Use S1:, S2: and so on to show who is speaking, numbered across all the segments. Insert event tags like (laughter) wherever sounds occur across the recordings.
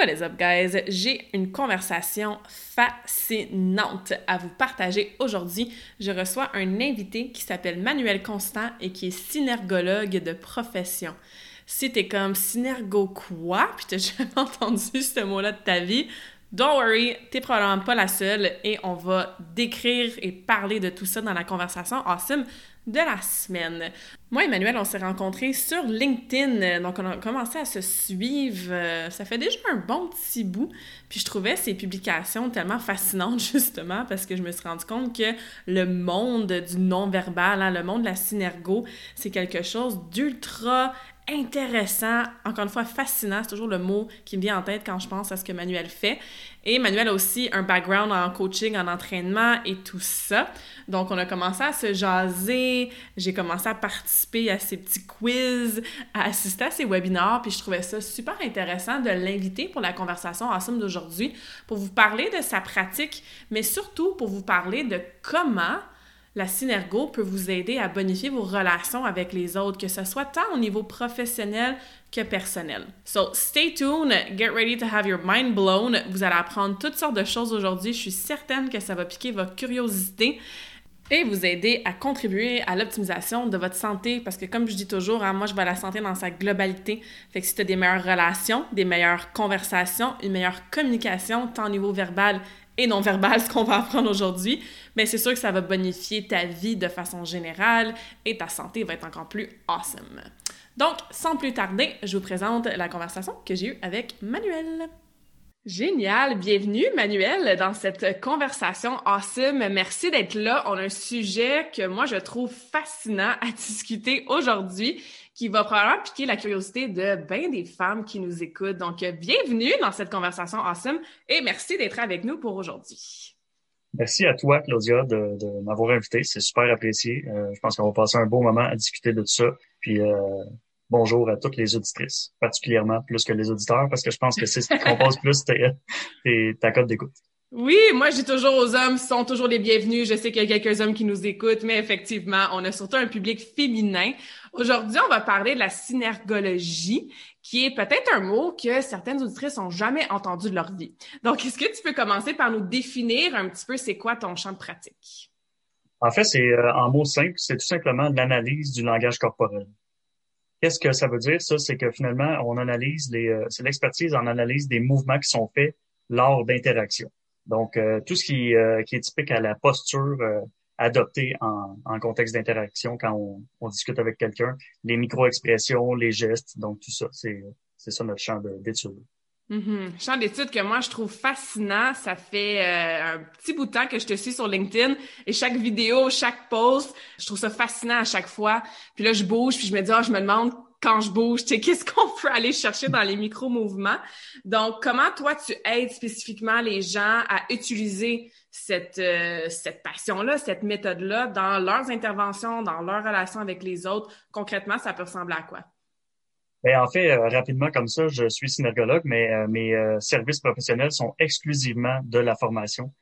S1: What is up, guys? J'ai une conversation fascinante à vous partager aujourd'hui. Je reçois un invité qui s'appelle Manuel Constant et qui est synergologue de profession. Si t'es comme synergo quoi, puis t'as (laughs) jamais entendu ce mot-là de ta vie, don't worry, t'es probablement pas la seule et on va décrire et parler de tout ça dans la conversation awesome de la semaine. Moi, Emmanuel, on s'est rencontrés sur LinkedIn, donc on a commencé à se suivre. euh, Ça fait déjà un bon petit bout. Puis je trouvais ces publications tellement fascinantes, (laughs) justement, parce que je me suis rendu compte que le monde du non-verbal, hein, le monde de la synergo, c'est quelque chose d'ultra intéressant, encore une fois fascinant, c'est toujours le mot qui me vient en tête quand je pense à ce que Manuel fait. Et Manuel a aussi un background en coaching, en entraînement et tout ça. Donc on a commencé à se jaser, j'ai commencé à participer à ces petits quiz, à assister à ces webinaires, puis je trouvais ça super intéressant de l'inviter pour la conversation ensemble d'aujourd'hui, pour vous parler de sa pratique, mais surtout pour vous parler de comment la synergo peut vous aider à bonifier vos relations avec les autres, que ce soit tant au niveau professionnel que personnel. So, stay tuned, get ready to have your mind blown. Vous allez apprendre toutes sortes de choses aujourd'hui. Je suis certaine que ça va piquer votre curiosité et vous aider à contribuer à l'optimisation de votre santé parce que comme je dis toujours, hein, moi je vois la santé dans sa globalité. Fait que si tu as des meilleures relations, des meilleures conversations, une meilleure communication tant au niveau verbal et non verbal, ce qu'on va apprendre aujourd'hui, mais c'est sûr que ça va bonifier ta vie de façon générale et ta santé va être encore plus awesome. Donc, sans plus tarder, je vous présente la conversation que j'ai eue avec Manuel. Génial, bienvenue Manuel dans cette conversation awesome. Merci d'être là. On a un sujet que moi je trouve fascinant à (laughs) discuter aujourd'hui qui va probablement piquer la curiosité de bien des femmes qui nous écoutent. Donc bienvenue dans cette conversation awesome et merci d'être avec nous pour aujourd'hui.
S2: Merci à toi, Claudia, de, m'avoir invité. C'est super apprécié. Euh, je pense qu'on va passer un bon moment à discuter de tout ça. Euh, bonjour à toutes les auditrices, particulièrement plus que les auditeurs, parce que je pense que c'est ce qui compose plus tes, tes, ta cote d'écoute.
S1: Oui, moi je dis toujours aux hommes, ils sont toujours les bienvenus. Je sais qu'il y a quelques hommes qui nous écoutent, mais effectivement, on a surtout un public féminin. Aujourd'hui, on va parler de la synergologie, qui est peut-être un mot que certaines auditrices ont jamais entendu de leur vie. Donc, est-ce que tu peux commencer par nous définir un petit peu c'est quoi ton champ de pratique?
S2: En fait, c'est euh, en mots simples, c'est tout simplement l'analyse du langage corporel. Qu'est-ce que ça veut dire, ça? C'est que finalement, on analyse les, euh, c'est l'expertise en analyse des mouvements qui sont faits lors d'interactions. Donc, euh, tout ce qui, euh, qui est typique à la posture euh, adoptée en, en contexte d'interaction quand on, on, discute avec quelqu'un, les micro-expressions, les gestes, donc tout ça, c'est, c'est ça notre champ d'étude.
S1: Mm-hmm. Champ d'études que moi je trouve fascinant. Ça fait euh, un petit bout de temps que je te suis sur LinkedIn et chaque vidéo, chaque post, je trouve ça fascinant à chaque fois. Puis là, je bouge, puis je me dis, ah, je me demande quand je bouge, tu sais, (laughs) qu'est-ce qu'on peut aller chercher dans les micro-mouvements. Donc, comment toi, tu aides spécifiquement les gens à utiliser cette, euh, cette passion-là, cette méthode-là dans leurs interventions, dans leurs relations avec les autres? Concrètement, ça peut ressembler à quoi?
S2: Bien, en fait, euh, rapidement comme ça, je suis synergologue, mais euh, mes services professionnels sont exclusivement de la formation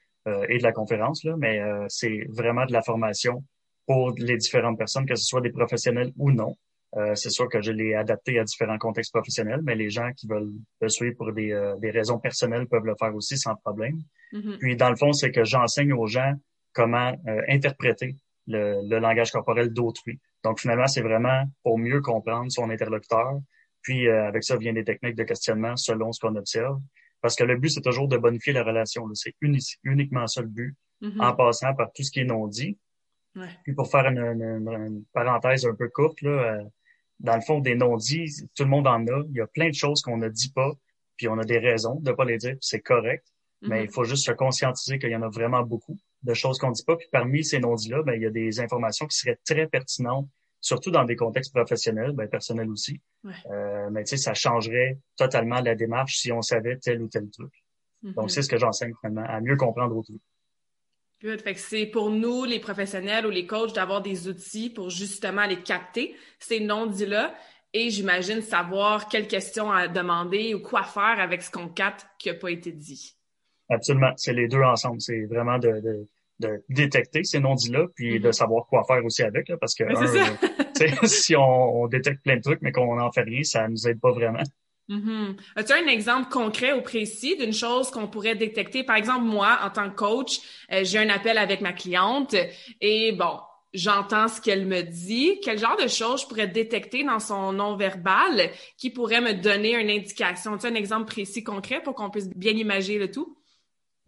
S2: et de la conférence, là, mais c'est vraiment de la formation pour les différentes personnes, que ce soit des professionnels ou non. Euh, c'est sûr que je l'ai adapté à différents contextes professionnels, mais les gens qui veulent le suivre pour des, euh, des raisons personnelles peuvent le faire aussi sans problème. Mm-hmm. Puis, dans le fond, c'est que j'enseigne aux gens comment euh, interpréter le, le, langage corporel d'autrui. Donc, finalement, c'est vraiment pour mieux comprendre son interlocuteur. Puis, avec ça, vient des techniques de questionnement selon ce qu'on observe. Parce que le but, c'est toujours de bonifier la relation. C'est uniquement ça le but, mm-hmm. en passant par tout ce qui est non dit.
S1: Ouais.
S2: Puis pour faire une, une, une, parenthèse un peu courte, là, dans le fond, des non-dits, tout le monde en a. Il y a plein de choses qu'on ne dit pas puis on a des raisons de pas les dire, c'est correct. Mais
S1: Mhm.
S2: il faut juste se conscientiser qu'il y en a vraiment beaucoup de choses qu'on dit pas. Puis parmi ces non-dits-là, ben, il y a des informations qui seraient très pertinentes, surtout dans des contextes professionnels, ben, personnels aussi.
S1: Ouais.
S2: Euh, mais tu sais, ça changerait totalement la démarche si on savait tel ou tel truc. Donc,
S1: Mhm.
S2: c'est ce que j'enseigne finalement, à mieux comprendre autrui.
S1: Good. Fait que c'est pour nous, les professionnels ou les coachs, d'avoir des outils pour justement les capter, ces non-dits-là, et j'imagine savoir quelles questions à demander ou quoi faire avec ce qu'on capte qui n'a pas été dit.
S2: Absolument. C'est les deux ensemble. C'est vraiment de, de, de détecter ces non-dits-là, puis
S1: Mhm.
S2: de savoir quoi faire aussi avec, là, parce que un, euh, (laughs) si on, on détecte plein de trucs, mais qu'on n'en fait rien, ça nous aide pas vraiment.
S1: Mhm. As-tu un exemple concret ou précis d'une chose qu'on pourrait détecter? Par exemple, moi, en tant que coach, euh, j'ai un appel avec ma cliente et bon, j'entends ce qu'elle me dit. Quel genre de choses je pourrais détecter dans son non-verbal qui pourrait me donner une indication? As-tu un exemple précis, concret pour qu'on puisse bien imaginer le tout?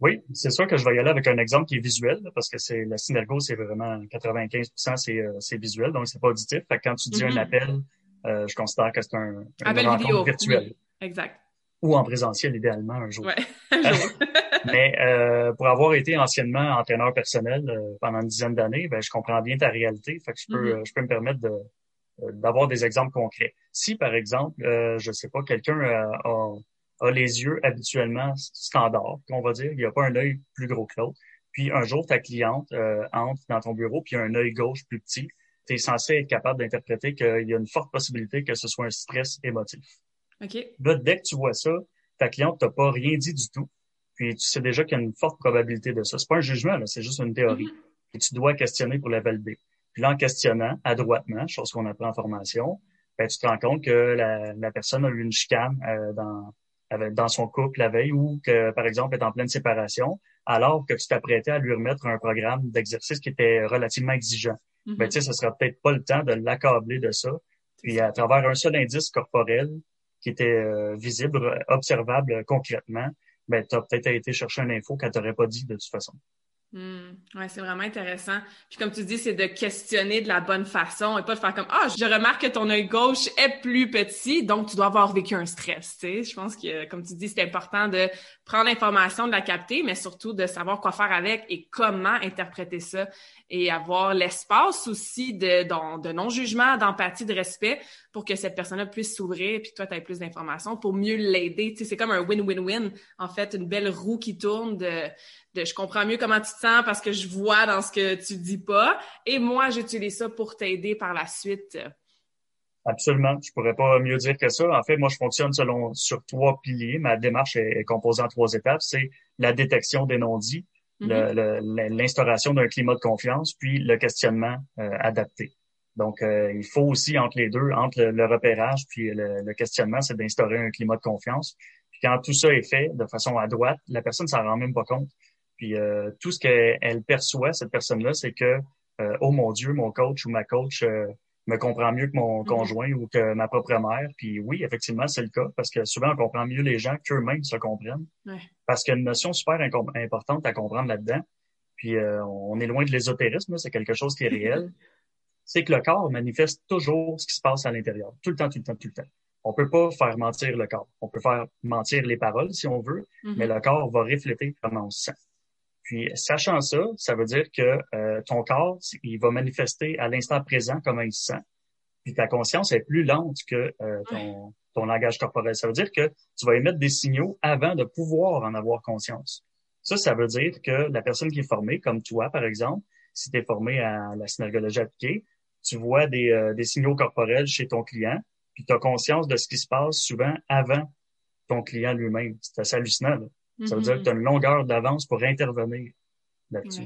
S2: Oui, c'est sûr que je vais y aller avec un exemple qui est visuel, parce que c'est la synergo, c'est vraiment 95% c'est euh, c'est visuel, donc c'est pas auditif. Fait que quand tu dis un appel, euh, je considère que c'est un
S1: Appel vidéo.
S2: virtuelle
S1: Oui, exact.
S2: ou en présentiel idéalement un jour.
S1: Ouais. (laughs) Un jour. (laughs)
S2: Mais euh, pour avoir été anciennement entraîneur personnel euh, pendant une dizaine d'années, ben, je comprends bien ta réalité. Fait que je peux,
S1: Mhm.
S2: euh, je peux me permettre de euh, d'avoir des exemples concrets. Si, par exemple, euh, je sais pas, quelqu'un a, a les yeux habituellement standards, qu'on va dire, il n'y a pas un œil plus gros que l'autre, puis un jour, ta cliente euh, entre dans ton bureau, puis il y a un œil gauche plus petit, tu es censé être capable d'interpréter qu'il y a une forte possibilité que ce soit un stress émotif.
S1: OK.
S2: Là, dès que tu vois ça, ta cliente t'a pas rien dit du tout. Puis tu sais déjà qu'il y a une forte probabilité de ça. C'est pas un jugement, là, c'est juste une théorie.
S1: Mhm.
S2: Et tu dois questionner pour la valider. Puis là, en questionnant adroitement, chose qu'on apprend en formation, ben, tu te rends compte que la, la personne a eu une chicane euh, dans, avec- dans son couple la veille ou que, par exemple, est en pleine séparation, alors que tu t'apprêtais à lui remettre un programme d'exercice qui était relativement exigeant.
S1: Mhm.
S2: Ben, tu sais, ce sera peut-être pas le temps de l'accabler de ça. Puis à travers un seul indice corporel qui était euh, visible, observable euh, concrètement, ben, tu as peut-être été chercher une info qu'elle t'aurait pas dit de toute façon.
S1: Hmm. Ouais, c'est vraiment intéressant. Puis comme tu dis, c'est de questionner de la bonne façon et pas de faire comme ah, je remarque que ton œil gauche est plus petit, donc tu dois avoir vécu un stress. Tu sais, je pense que comme tu dis, c'est important de prendre l'information, de la capter, mais surtout de savoir quoi faire avec et comment interpréter ça et avoir l'espace aussi de, d'en- de non-jugement, d'empathie, de respect pour que cette personne-là puisse s'ouvrir puis toi, tu aies plus d'informations pour mieux l'aider. Tu sais, c'est comme un win-win-win. En fait, une belle roue qui tourne de, de je comprends mieux comment tu te sens parce que je vois dans ce que tu dis pas et moi, j'utilise ça pour t'aider par la suite.
S2: Absolument. Je pourrais pas mieux dire que ça. En fait, moi, je fonctionne selon sur trois piliers. Ma démarche est, est composée en trois étapes. C'est la détection des non-dits,
S1: Mhm.
S2: le- l'instauration d'un climat de confiance, puis le questionnement euh, adapté. Donc, euh, il faut aussi, entre les deux, entre le, le repérage puis le, le questionnement, c'est d'instaurer un climat de confiance. Puis quand tout ça est fait de façon à droite, la personne s'en rend même pas compte. Puis euh, tout ce qu'elle perçoit, cette personne-là, c'est que, euh, oh mon Dieu, mon coach ou ma coach euh, me comprend mieux que mon
S1: Mhm.
S2: conjoint ou que ma propre mère. Puis oui, effectivement, c'est le cas, parce que souvent, on comprend mieux les gens qu'eux-mêmes se comprennent.
S1: Ouais.
S2: Parce qu'il y a une notion super importante à comprendre là-dedans. Puis euh, on est loin de l'ésotérisme, c'est quelque chose qui est réel. c'est que le corps manifeste toujours ce qui se passe à l'intérieur. Tout le temps, tout le temps, tout le temps. On peut pas faire mentir le corps. On peut faire mentir les paroles si on veut,
S1: Mhm.
S2: mais le corps va refléter comment on se sent. Puis, sachant ça, ça veut dire que euh, ton corps, il va manifester à l'instant présent comment il se sent. Puis ta conscience est plus lente que euh, ton, ton langage corporel. Ça veut dire que tu vas émettre des signaux avant de pouvoir en avoir conscience. Ça, ça veut dire que la personne qui est formée, comme toi, par exemple, si tu es formé à la synergologie appliquée, tu vois des, euh, des signaux corporels chez ton client, puis tu as conscience de ce qui se passe souvent avant ton client lui-même. C'est assez hallucinant. là. Ça veut
S1: Mhm.
S2: dire que tu as une longueur d'avance pour intervenir là-dessus.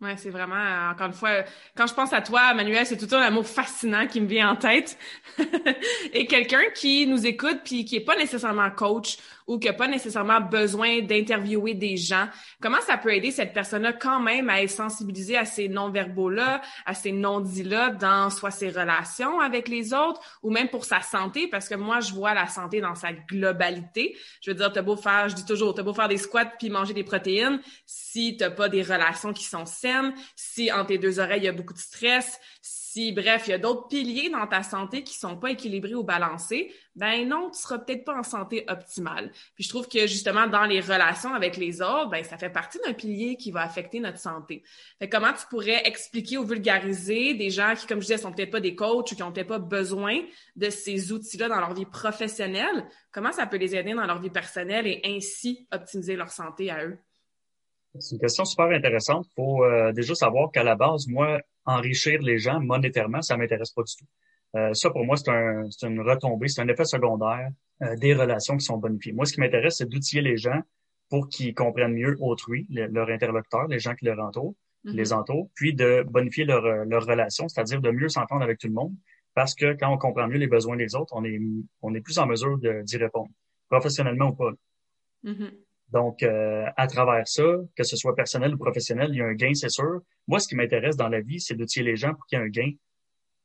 S1: Ouais. C'est vraiment, euh, encore une fois, quand je pense à toi, Manuel, c'est tout le temps un mot fascinant qui me vient en tête. (laughs) Et quelqu'un qui nous écoute puis qui est pas nécessairement coach ou qui a pas nécessairement besoin d'interviewer des gens, comment ça peut aider cette personne-là quand même à être sensibilisée à ces non-verbaux-là, à ces non-dits-là dans soit ses relations avec les autres ou même pour sa santé, parce que moi, je vois la santé dans sa globalité. Je veux dire, t'as beau faire, je dis toujours, t'as beau faire des squats puis manger des protéines, si t'as pas des relations qui sont saines, si entre tes deux oreilles, il y a beaucoup de stress, bref, il y a d'autres piliers dans ta santé qui sont pas équilibrés ou balancés, ben non, tu seras peut-être pas en santé optimale. Puis je trouve que justement dans les relations avec les autres, ben ça fait partie d'un pilier qui va affecter notre santé. Fait comment tu pourrais expliquer ou vulgariser des gens qui, comme je disais, sont peut-être pas des coachs ou qui ont peut-être pas besoin de ces outils-là dans leur vie professionnelle, comment ça peut les aider dans leur vie personnelle et ainsi optimiser leur santé à eux?
S2: C'est une question super intéressante. Il faut euh, déjà savoir qu'à la base, moi, enrichir les gens monétairement, ça m'intéresse pas du tout. Euh, ça, pour moi, c'est un, une retombée, c'est un effet secondaire euh, des relations qui sont bonifiées. Moi, ce qui m'intéresse, c'est d'outiller les gens pour qu'ils comprennent mieux autrui, leur interlocuteur, les gens qui leur entourent, mm-hmm. les entourent, puis de bonifier leur, leur relation, c'est-à-dire de mieux s'entendre avec tout le monde, parce que quand on comprend mieux les besoins des autres, on est, on est plus en mesure d'y répondre, professionnellement ou pas. Mm-hmm. Donc, euh, à travers ça, que ce soit personnel ou professionnel, il y a un gain, c'est sûr. Moi, ce qui m'intéresse dans la vie, c'est d'outiller les gens pour qu'il y ait un gain,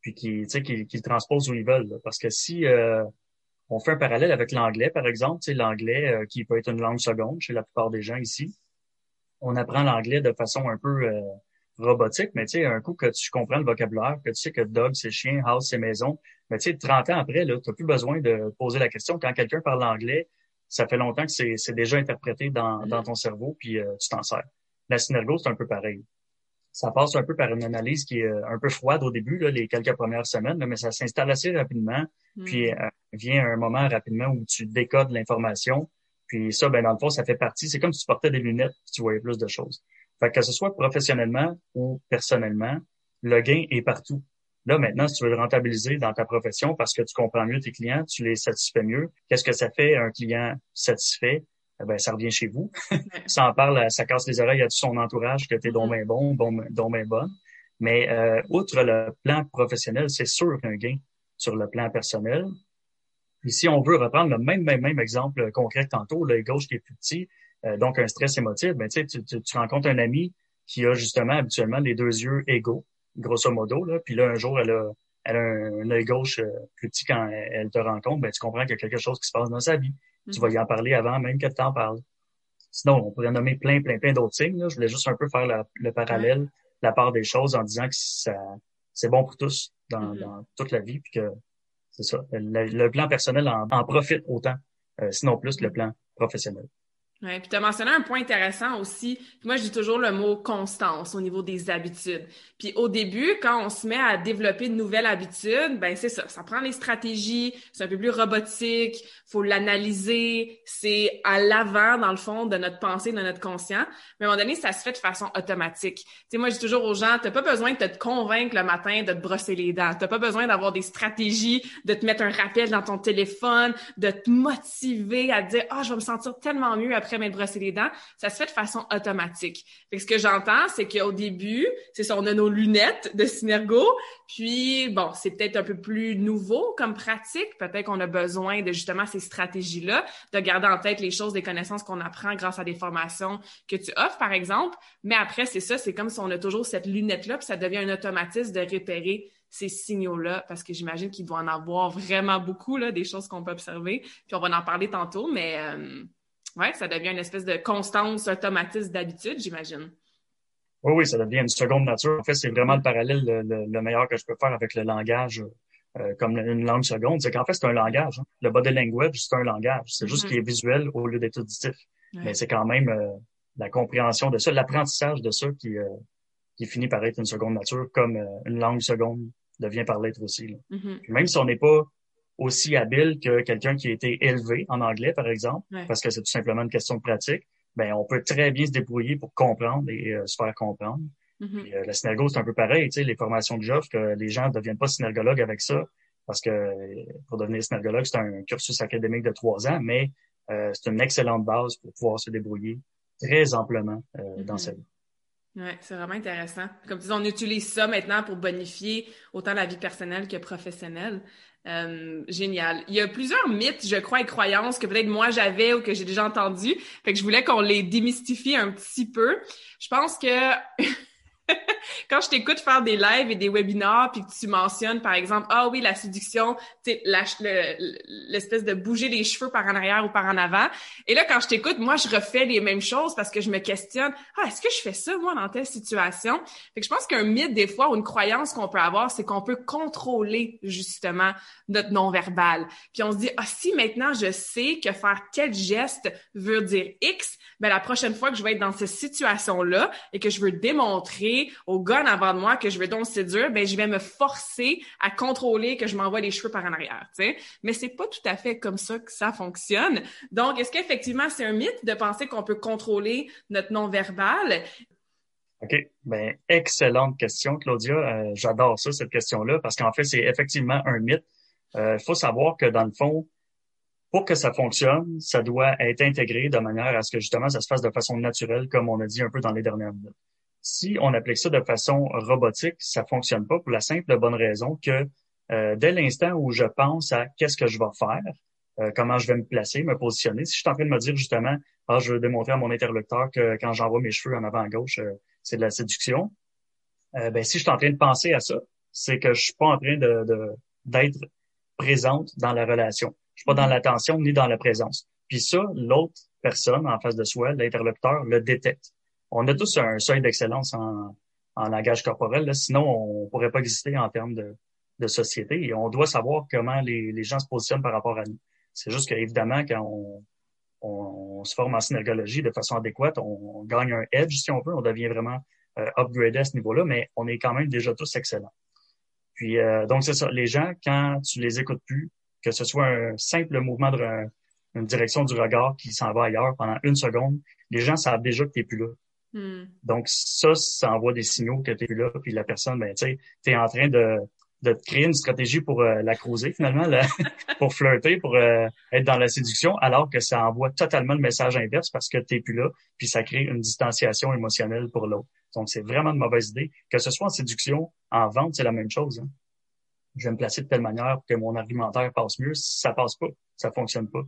S2: puis qu'ils qu'ils transposent où ils veulent. Parce que si euh, on fait un parallèle avec l'anglais, par exemple, l'anglais euh, qui peut être une langue seconde chez la plupart des gens ici, on apprend l'anglais de façon un peu robotique, mais tu sais, un coup que tu comprends le vocabulaire, que tu sais que dog, c'est chien, house, c'est maison, mais tu sais, 30 ans après, tu n'as plus besoin de poser la question. Quand quelqu'un parle anglais, ça fait longtemps que c'est déjà interprété dans, dans ton cerveau, puis euh, tu t'en sers. La synergo, c'est un peu pareil. Ça passe un peu par une analyse qui est euh, un peu froide au début, là, les quelques premières semaines, mais ça s'installe assez rapidement. Puis mm. euh, vient un moment rapidement où tu décodes l'information. Puis ça, ben dans le fond, ça fait partie. C'est comme si tu portais des lunettes, tu voyais plus de choses. Fait que, que ce soit professionnellement ou personnellement, le gain est partout. Là, maintenant, si tu veux le rentabiliser dans ta profession parce que tu comprends mieux tes clients, tu les satisfais mieux, qu'est-ce que ça fait un client satisfait? Eh ben, ça revient chez vous. (laughs) ça en parle, ça casse les oreilles à tout son entourage que tu es donc mm-hmm. bon, bon, donc bien bonne. Mais euh, outre le plan professionnel, c'est sûr qu'un gain sur le plan personnel. Puis si on veut reprendre le même, même, même exemple concret tantôt, l'œil gauche qui est plus petit, euh, donc un stress émotif, ben, tu, tu, tu rencontres un ami qui a justement habituellement les deux yeux égaux grosso modo. Là. Puis là, un jour, elle a, elle a un, œil gauche euh, plus petit quand elle, te rencontre, ben, tu comprends qu'il y a quelque chose qui se passe dans sa vie. Tu vas y en parler avant même qu'elle t'en parle. Sinon, on pourrait nommer plein, plein, plein d'autres signes. Là. Je voulais juste un peu faire le parallèle, la part des choses en disant que ça, c'est bon pour tous dans, mm-hmm. dans toute la vie, puis que c'est ça. Le, plan personnel en, en profite autant, euh, sinon plus le plan professionnel.
S1: Ouais, puis tu as mentionné un point intéressant aussi. Moi, je dis toujours le mot constance au niveau des habitudes. Puis au début, quand on se met à développer de nouvelles habitudes, ben c'est ça, ça prend les stratégies, c'est un peu plus robotique, faut l'analyser, c'est à l'avant dans le fond de notre pensée, de notre conscient. Mais à un moment donné, ça se fait de façon automatique. Tu sais, moi, je dis toujours aux gens, t'as pas besoin de te convaincre le matin de te brosser les dents. T'as pas besoin d'avoir des stratégies, de te mettre un rappel dans ton téléphone, de te motiver à dire, ah, oh, je vais me sentir tellement mieux m'être brossé les dents, ça se fait de façon automatique. Fait que ce que j'entends, c'est qu'au début, c'est ça, on a nos lunettes de Synergo, puis bon, c'est peut-être un peu plus nouveau comme pratique. Peut-être qu'on a besoin de justement ces stratégies-là, de garder en tête les choses, les connaissances qu'on apprend grâce à des formations que tu offres, par exemple. Mais après, c'est ça, c'est comme si on a toujours cette lunette-là, puis ça devient un automatisme de repérer ces signaux-là, parce que j'imagine qu'il doit en avoir vraiment beaucoup, là, des choses qu'on peut observer. Puis on va en parler tantôt, mais euh, ouais, ça devient une espèce de constance automatisme d'habitude, j'imagine.
S2: Oui, oui, ça devient une seconde nature. En fait, c'est vraiment le parallèle le, meilleur que je peux faire avec le langage euh, comme une langue seconde. C'est qu'en fait, c'est un langage. Hein. Le body language, c'est un langage. C'est juste mm-hmm. qu'il est visuel au lieu d'être auditif. Mais c'est quand même euh, la compréhension de ça, l'apprentissage de ça qui, euh, qui finit par être une seconde nature, comme une langue seconde devient par l'être aussi. Mm-hmm. Même si on n'est pas aussi habile que quelqu'un qui a été élevé en anglais, par exemple, parce que c'est tout simplement une question de pratique, ben on peut très bien se débrouiller pour comprendre et euh, se faire comprendre. Mm-hmm. euh, la synergo, c'est un peu pareil, tu sais, les formations de que les gens ne deviennent pas synergologues avec ça, parce que pour devenir synergologue, c'est un cursus académique de trois ans, mais euh, c'est une excellente base pour pouvoir se débrouiller très amplement euh, dans mm-hmm. sa vie.
S1: Oui, c'est vraiment intéressant. Comme tu dis, on utilise ça maintenant pour bonifier autant la vie personnelle que professionnelle. Euh, génial. Il y a plusieurs mythes, je crois, et croyances que peut-être moi j'avais ou que j'ai déjà entendu. Fait que je voulais qu'on les démystifie un petit peu. Je pense que (laughs) quand je t'écoute faire des lives et des webinars, puis que tu mentionnes, par exemple, ah oui, la séduction, l'espèce de bouger les cheveux par en arrière ou par en avant. Et là, quand je t'écoute, moi, je refais les mêmes choses parce que je me questionne, ah, est-ce que je fais ça, moi, dans telle situation? Fait que je pense qu'un mythe, des fois, ou une croyance qu'on peut avoir, c'est qu'on peut contrôler, justement, notre non-verbal. Puis on se dit, ah, si maintenant je sais que faire tel geste veut dire X, ben la prochaine fois que je vais être dans cette situation-là et que je veux démontrer au en avant de moi que je veux donc séduire, ben je vais me forcer à contrôler que je m'envoie les cheveux par en arrière, tu sais. Mais c'est pas tout à fait comme ça que ça fonctionne. Donc, est-ce qu'effectivement c'est un mythe de penser qu'on peut contrôler notre non-verbal?
S2: OK. Ben, excellente question, Claudia. Euh, j'adore ça, cette question-là, parce qu'en fait, c'est effectivement un mythe. Il euh, faut savoir que dans le fond, pour que ça fonctionne, ça doit être intégré de manière à ce que justement ça se fasse de façon naturelle, comme on a dit un peu dans les dernières minutes. Si on applique ça de façon robotique, ça fonctionne pas pour la simple et bonne raison que euh, dès l'instant où je pense à qu'est-ce que je vais faire, euh, comment je vais me placer, me positionner, si je suis en train de me dire justement, ah, je veux démontrer à mon interlocuteur que quand j'envoie mes cheveux en avant à gauche, euh, c'est de la séduction, ben si je suis en train de penser à ça, c'est que je suis pas en train de d'être présente dans la relation. Je suis pas dans l'attention ni dans la présence. Puis ça, l'autre personne en face de soi, l'interlocuteur, le détecte. On a tous un seuil d'excellence en, en langage corporel, sinon on pourrait pas exister en termes de, de société. Et on doit savoir comment les, les gens se positionnent par rapport à nous. C'est juste qu'évidemment, quand on, on, se forme en synergologie de façon adéquate, on, gagne un edge, si on veut, on devient vraiment euh, upgradé à ce niveau-là, mais on est quand même déjà tous excellents. Puis euh, donc c'est ça, les gens, quand tu les écoutes plus, que ce soit un simple mouvement de direction du regard qui s'en va ailleurs pendant une seconde, les gens savent déjà que tu n'es plus là. Hmm. Donc, ça, ça envoie des signaux que tu plus là, puis la personne, ben, tu sais, tu es en train de, de créer une stratégie pour euh, la creuser, finalement, (laughs) pour flirter, pour euh, être dans la séduction, alors que ça envoie totalement le message inverse parce que tu n'es plus là, puis ça crée une distanciation émotionnelle pour l'autre. Donc, c'est vraiment une mauvaise idée. Que ce soit en séduction, en vente, c'est la même chose. Hein je vais me placer de telle manière que mon argumentaire passe mieux. Ça passe pas, ça fonctionne pas.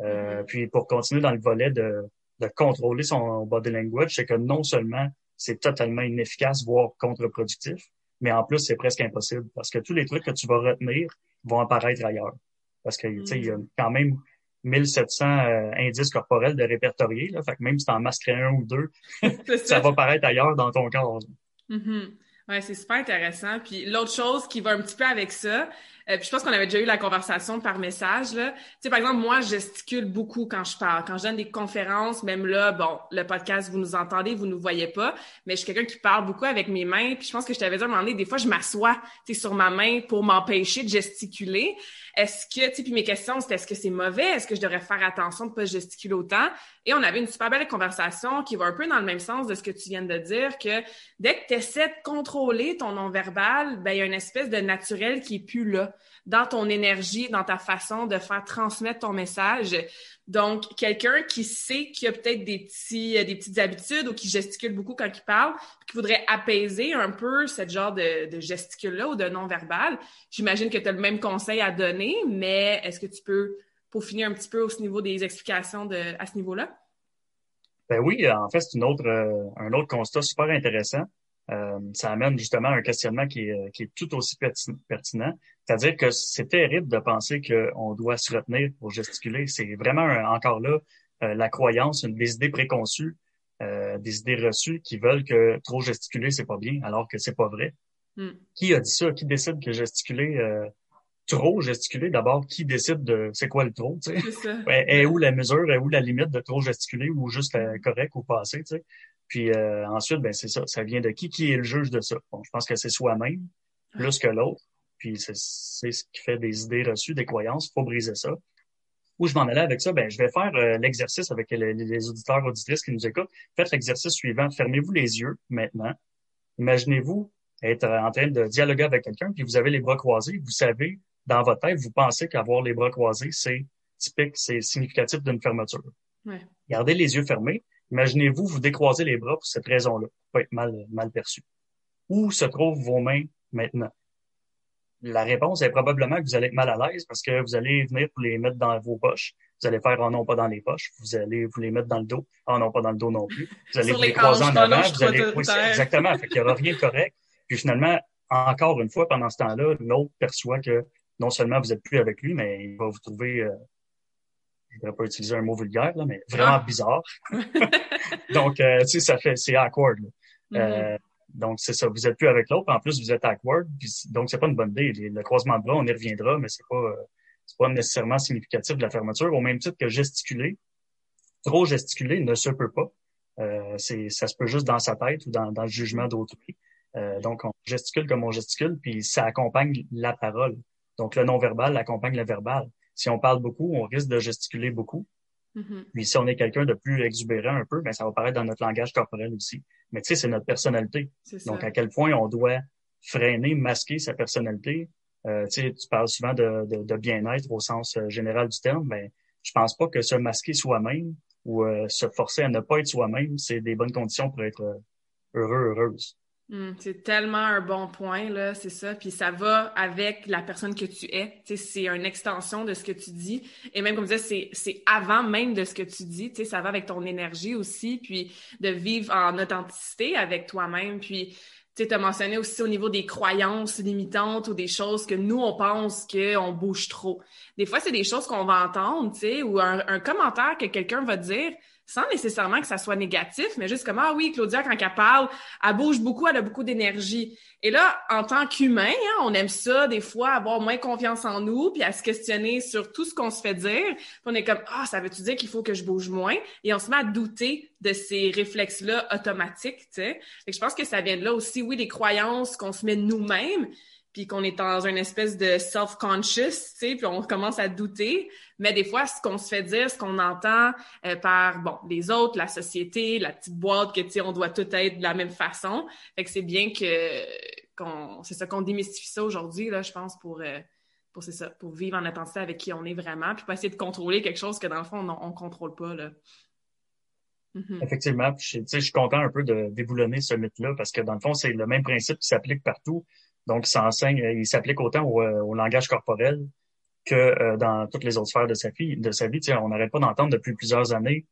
S2: Euh, mm-hmm. puis pour continuer dans le volet de, de contrôler son body language, c'est que non seulement c'est totalement inefficace, voire contre-productif, mais en plus c'est presque impossible parce que tous les trucs que tu vas retenir vont apparaître ailleurs. Parce que tu sais, il y a mm-hmm. quand même 1700 euh, indices corporels de répertoriés, là, fait que même si t'en masquerais un ou deux, (laughs) ça. va apparaître ailleurs dans ton corps.
S1: Mm-hmm. Ouais, c'est super intéressant. Puis l'autre chose qui va un petit peu avec ça, euh, puis je pense qu'on avait déjà eu la conversation par message. Là. Tu sais, par exemple, moi, je gesticule beaucoup quand je parle. Quand je donne des conférences, même là, bon, le podcast, vous nous entendez, vous nous voyez pas, mais je suis quelqu'un qui parle beaucoup avec mes mains. Puis je pense que je t'avais dit à un moment donné, des fois, je m'assois sur ma main pour m'empêcher de gesticuler. Est-ce que, tu sais, puis mes questions, c'était est-ce que c'est mauvais? Est-ce que je devrais faire attention de pas gesticuler autant? Et on avait une super belle conversation qui va un peu dans le même sens de ce que tu viens de dire, que dès que tu essaies de contrôler ton non-verbal, ben, il y a une espèce de naturel qui est plus là dans ton énergie, dans ta façon de faire transmettre ton message. Donc, quelqu'un qui sait qu'il a peut-être des petits, des petites habitudes ou qui gesticule beaucoup quand il parle, qui voudrait apaiser un peu ce genre de, de gesticule-là ou de non-verbal, j'imagine que tu as le même conseil à donner, mais est-ce que tu peux peaufiner un petit peu au niveau des explications de, à ce niveau-là?
S2: Ben oui, en fait, c'est une autre, euh, un autre constat super intéressant. Euh, ça amène justement un questionnement qui est, qui est tout aussi pertinent. C'est-à-dire que c'est terrible de penser qu'on doit se retenir pour gesticuler. C'est vraiment encore là euh, la croyance, des idées préconçues, euh, des idées reçues qui veulent que trop gesticuler c'est pas bien, alors que c'est pas vrai. Hmm. Qui a dit ça? Qui décide que gesticuler trop gesticuler D'abord, qui décide de c'est quoi le trop Tu sais, (laughs) est où la mesure Est où la limite de trop gesticuler ou juste correct ou pas assez tu sais? Puis euh, ensuite, ben c'est ça. Ça vient de qui? Qui est le juge de ça? Bon, je pense que c'est soi-même plus que l'autre. Puis c'est ce qui fait des idées reçues, des croyances. faut briser ça. Où je m'en allais avec ça? Ben, je vais faire euh, l'exercice avec les, les, auditeurs, auditrices qui nous écoutent. Faites l'exercice suivant. Fermez-vous les yeux maintenant. Imaginez-vous être en train de dialoguer avec quelqu'un, puis vous avez les bras croisés. Vous savez, dans votre tête, vous pensez qu'avoir les bras croisés, c'est typique, c'est significatif d'une fermeture. Ouais. Gardez les yeux fermés Imaginez-vous vous décroiser les bras pour cette raison-là, pas être mal, mal perçu. Où se trouvent vos mains maintenant? La réponse est probablement que vous allez être mal à l'aise parce que vous allez venir pour les mettre dans vos poches. Vous allez faire, oh non, pas dans les poches. Vous allez vous les mettre dans le dos. Oh non, pas dans le dos non plus. Vous allez vous les, croiser en avant. vous allez, oui, exactement. Fait qu'il n'y aura rien de correct. Puis finalement, encore une fois, pendant ce temps-là, l'autre perçoit que non seulement vous êtes plus avec lui, mais il va vous trouver, euh, je ne voudrais pas utiliser un mot vulgaire, là, mais vraiment ah. bizarre. (laughs) donc, euh, tu sais, ça fait, c'est awkward. Euh, donc, c'est ça. Vous êtes plus avec l'autre. En plus, vous êtes awkward. Puis, donc, c'est pas une bonne idée. Le croisement de bras, on y reviendra, mais c'est pas, euh, c'est pas nécessairement significatif de la fermeture. Au même titre que gesticuler. Trop gesticuler ne se peut pas. Euh, c'est, ça se peut juste dans sa tête ou dans, dans le jugement d'autrui. Euh, donc, on gesticule comme on gesticule, puis ça accompagne la parole. Donc, le non-verbal accompagne le verbal. Si on parle beaucoup, on risque de gesticuler beaucoup. Mm-hmm. Puis si on est quelqu'un de plus exubérant un peu, ben ça va paraître dans notre langage corporel aussi. Mais tu sais, c'est notre personnalité. Donc à quel point on doit freiner, masquer sa personnalité? Euh, tu sais, tu parles souvent de, de, bien-être au sens euh, général du terme, mais ben, je pense pas que se masquer soi-même ou euh, se forcer à ne pas être soi-même, c'est des bonnes conditions pour être euh, heureux, heureuse.
S1: Hmm, c'est tellement un bon point, là, c'est ça. Puis ça va avec la personne que tu es. c'est une extension de ce que tu dis. Et même comme je disais, c'est avant même de ce que tu dis. ça va avec ton énergie aussi. Puis de vivre en authenticité avec toi-même. Puis tu as mentionné aussi au niveau des croyances limitantes ou des choses que nous, on pense qu'on bouge trop. Des fois, c'est des choses qu'on va entendre, tu sais, ou un commentaire que quelqu'un va dire sans nécessairement que ça soit négatif, mais juste comme, ah oui, Claudia, quand elle parle, elle bouge beaucoup, elle a beaucoup d'énergie. Et là, en tant qu'humain, hein, on aime ça, des fois, avoir moins confiance en nous, puis à se questionner sur tout ce qu'on se fait dire. Puis on est comme, ah, ça veut-tu dire qu'il faut que je bouge moins? Et on se met à douter de ces réflexes-là automatiques, tu sais. je pense que ça vient de là aussi, oui, des croyances qu'on se met nous-mêmes, puis qu'on est dans une espèce de self-conscious, tu sais, puis on commence à douter. Mais des fois, ce qu'on se fait dire, ce qu'on entend euh, par, bon, les autres, la société, la petite boîte que, tu sais, on doit tout être de la même façon. Fait que c'est bien que, qu'on, c'est ça qu'on démystifie ça aujourd'hui, là, je pense, pour, euh, pour, c'est ça, pour vivre en intensité avec qui on est vraiment, puis pas essayer de contrôler quelque chose que, dans le fond, on, on contrôle pas, là.
S2: Mm-hmm. Effectivement, je, je suis content un peu de déboulonner ce mythe-là parce que dans le fond, c'est le même principe qui s'applique partout. Donc, il s'enseigne, il s'applique autant au, euh, au, langage corporel que euh, dans toutes les autres sphères de sa vie. De sa vie, on n'arrête pas d'entendre depuis plusieurs années.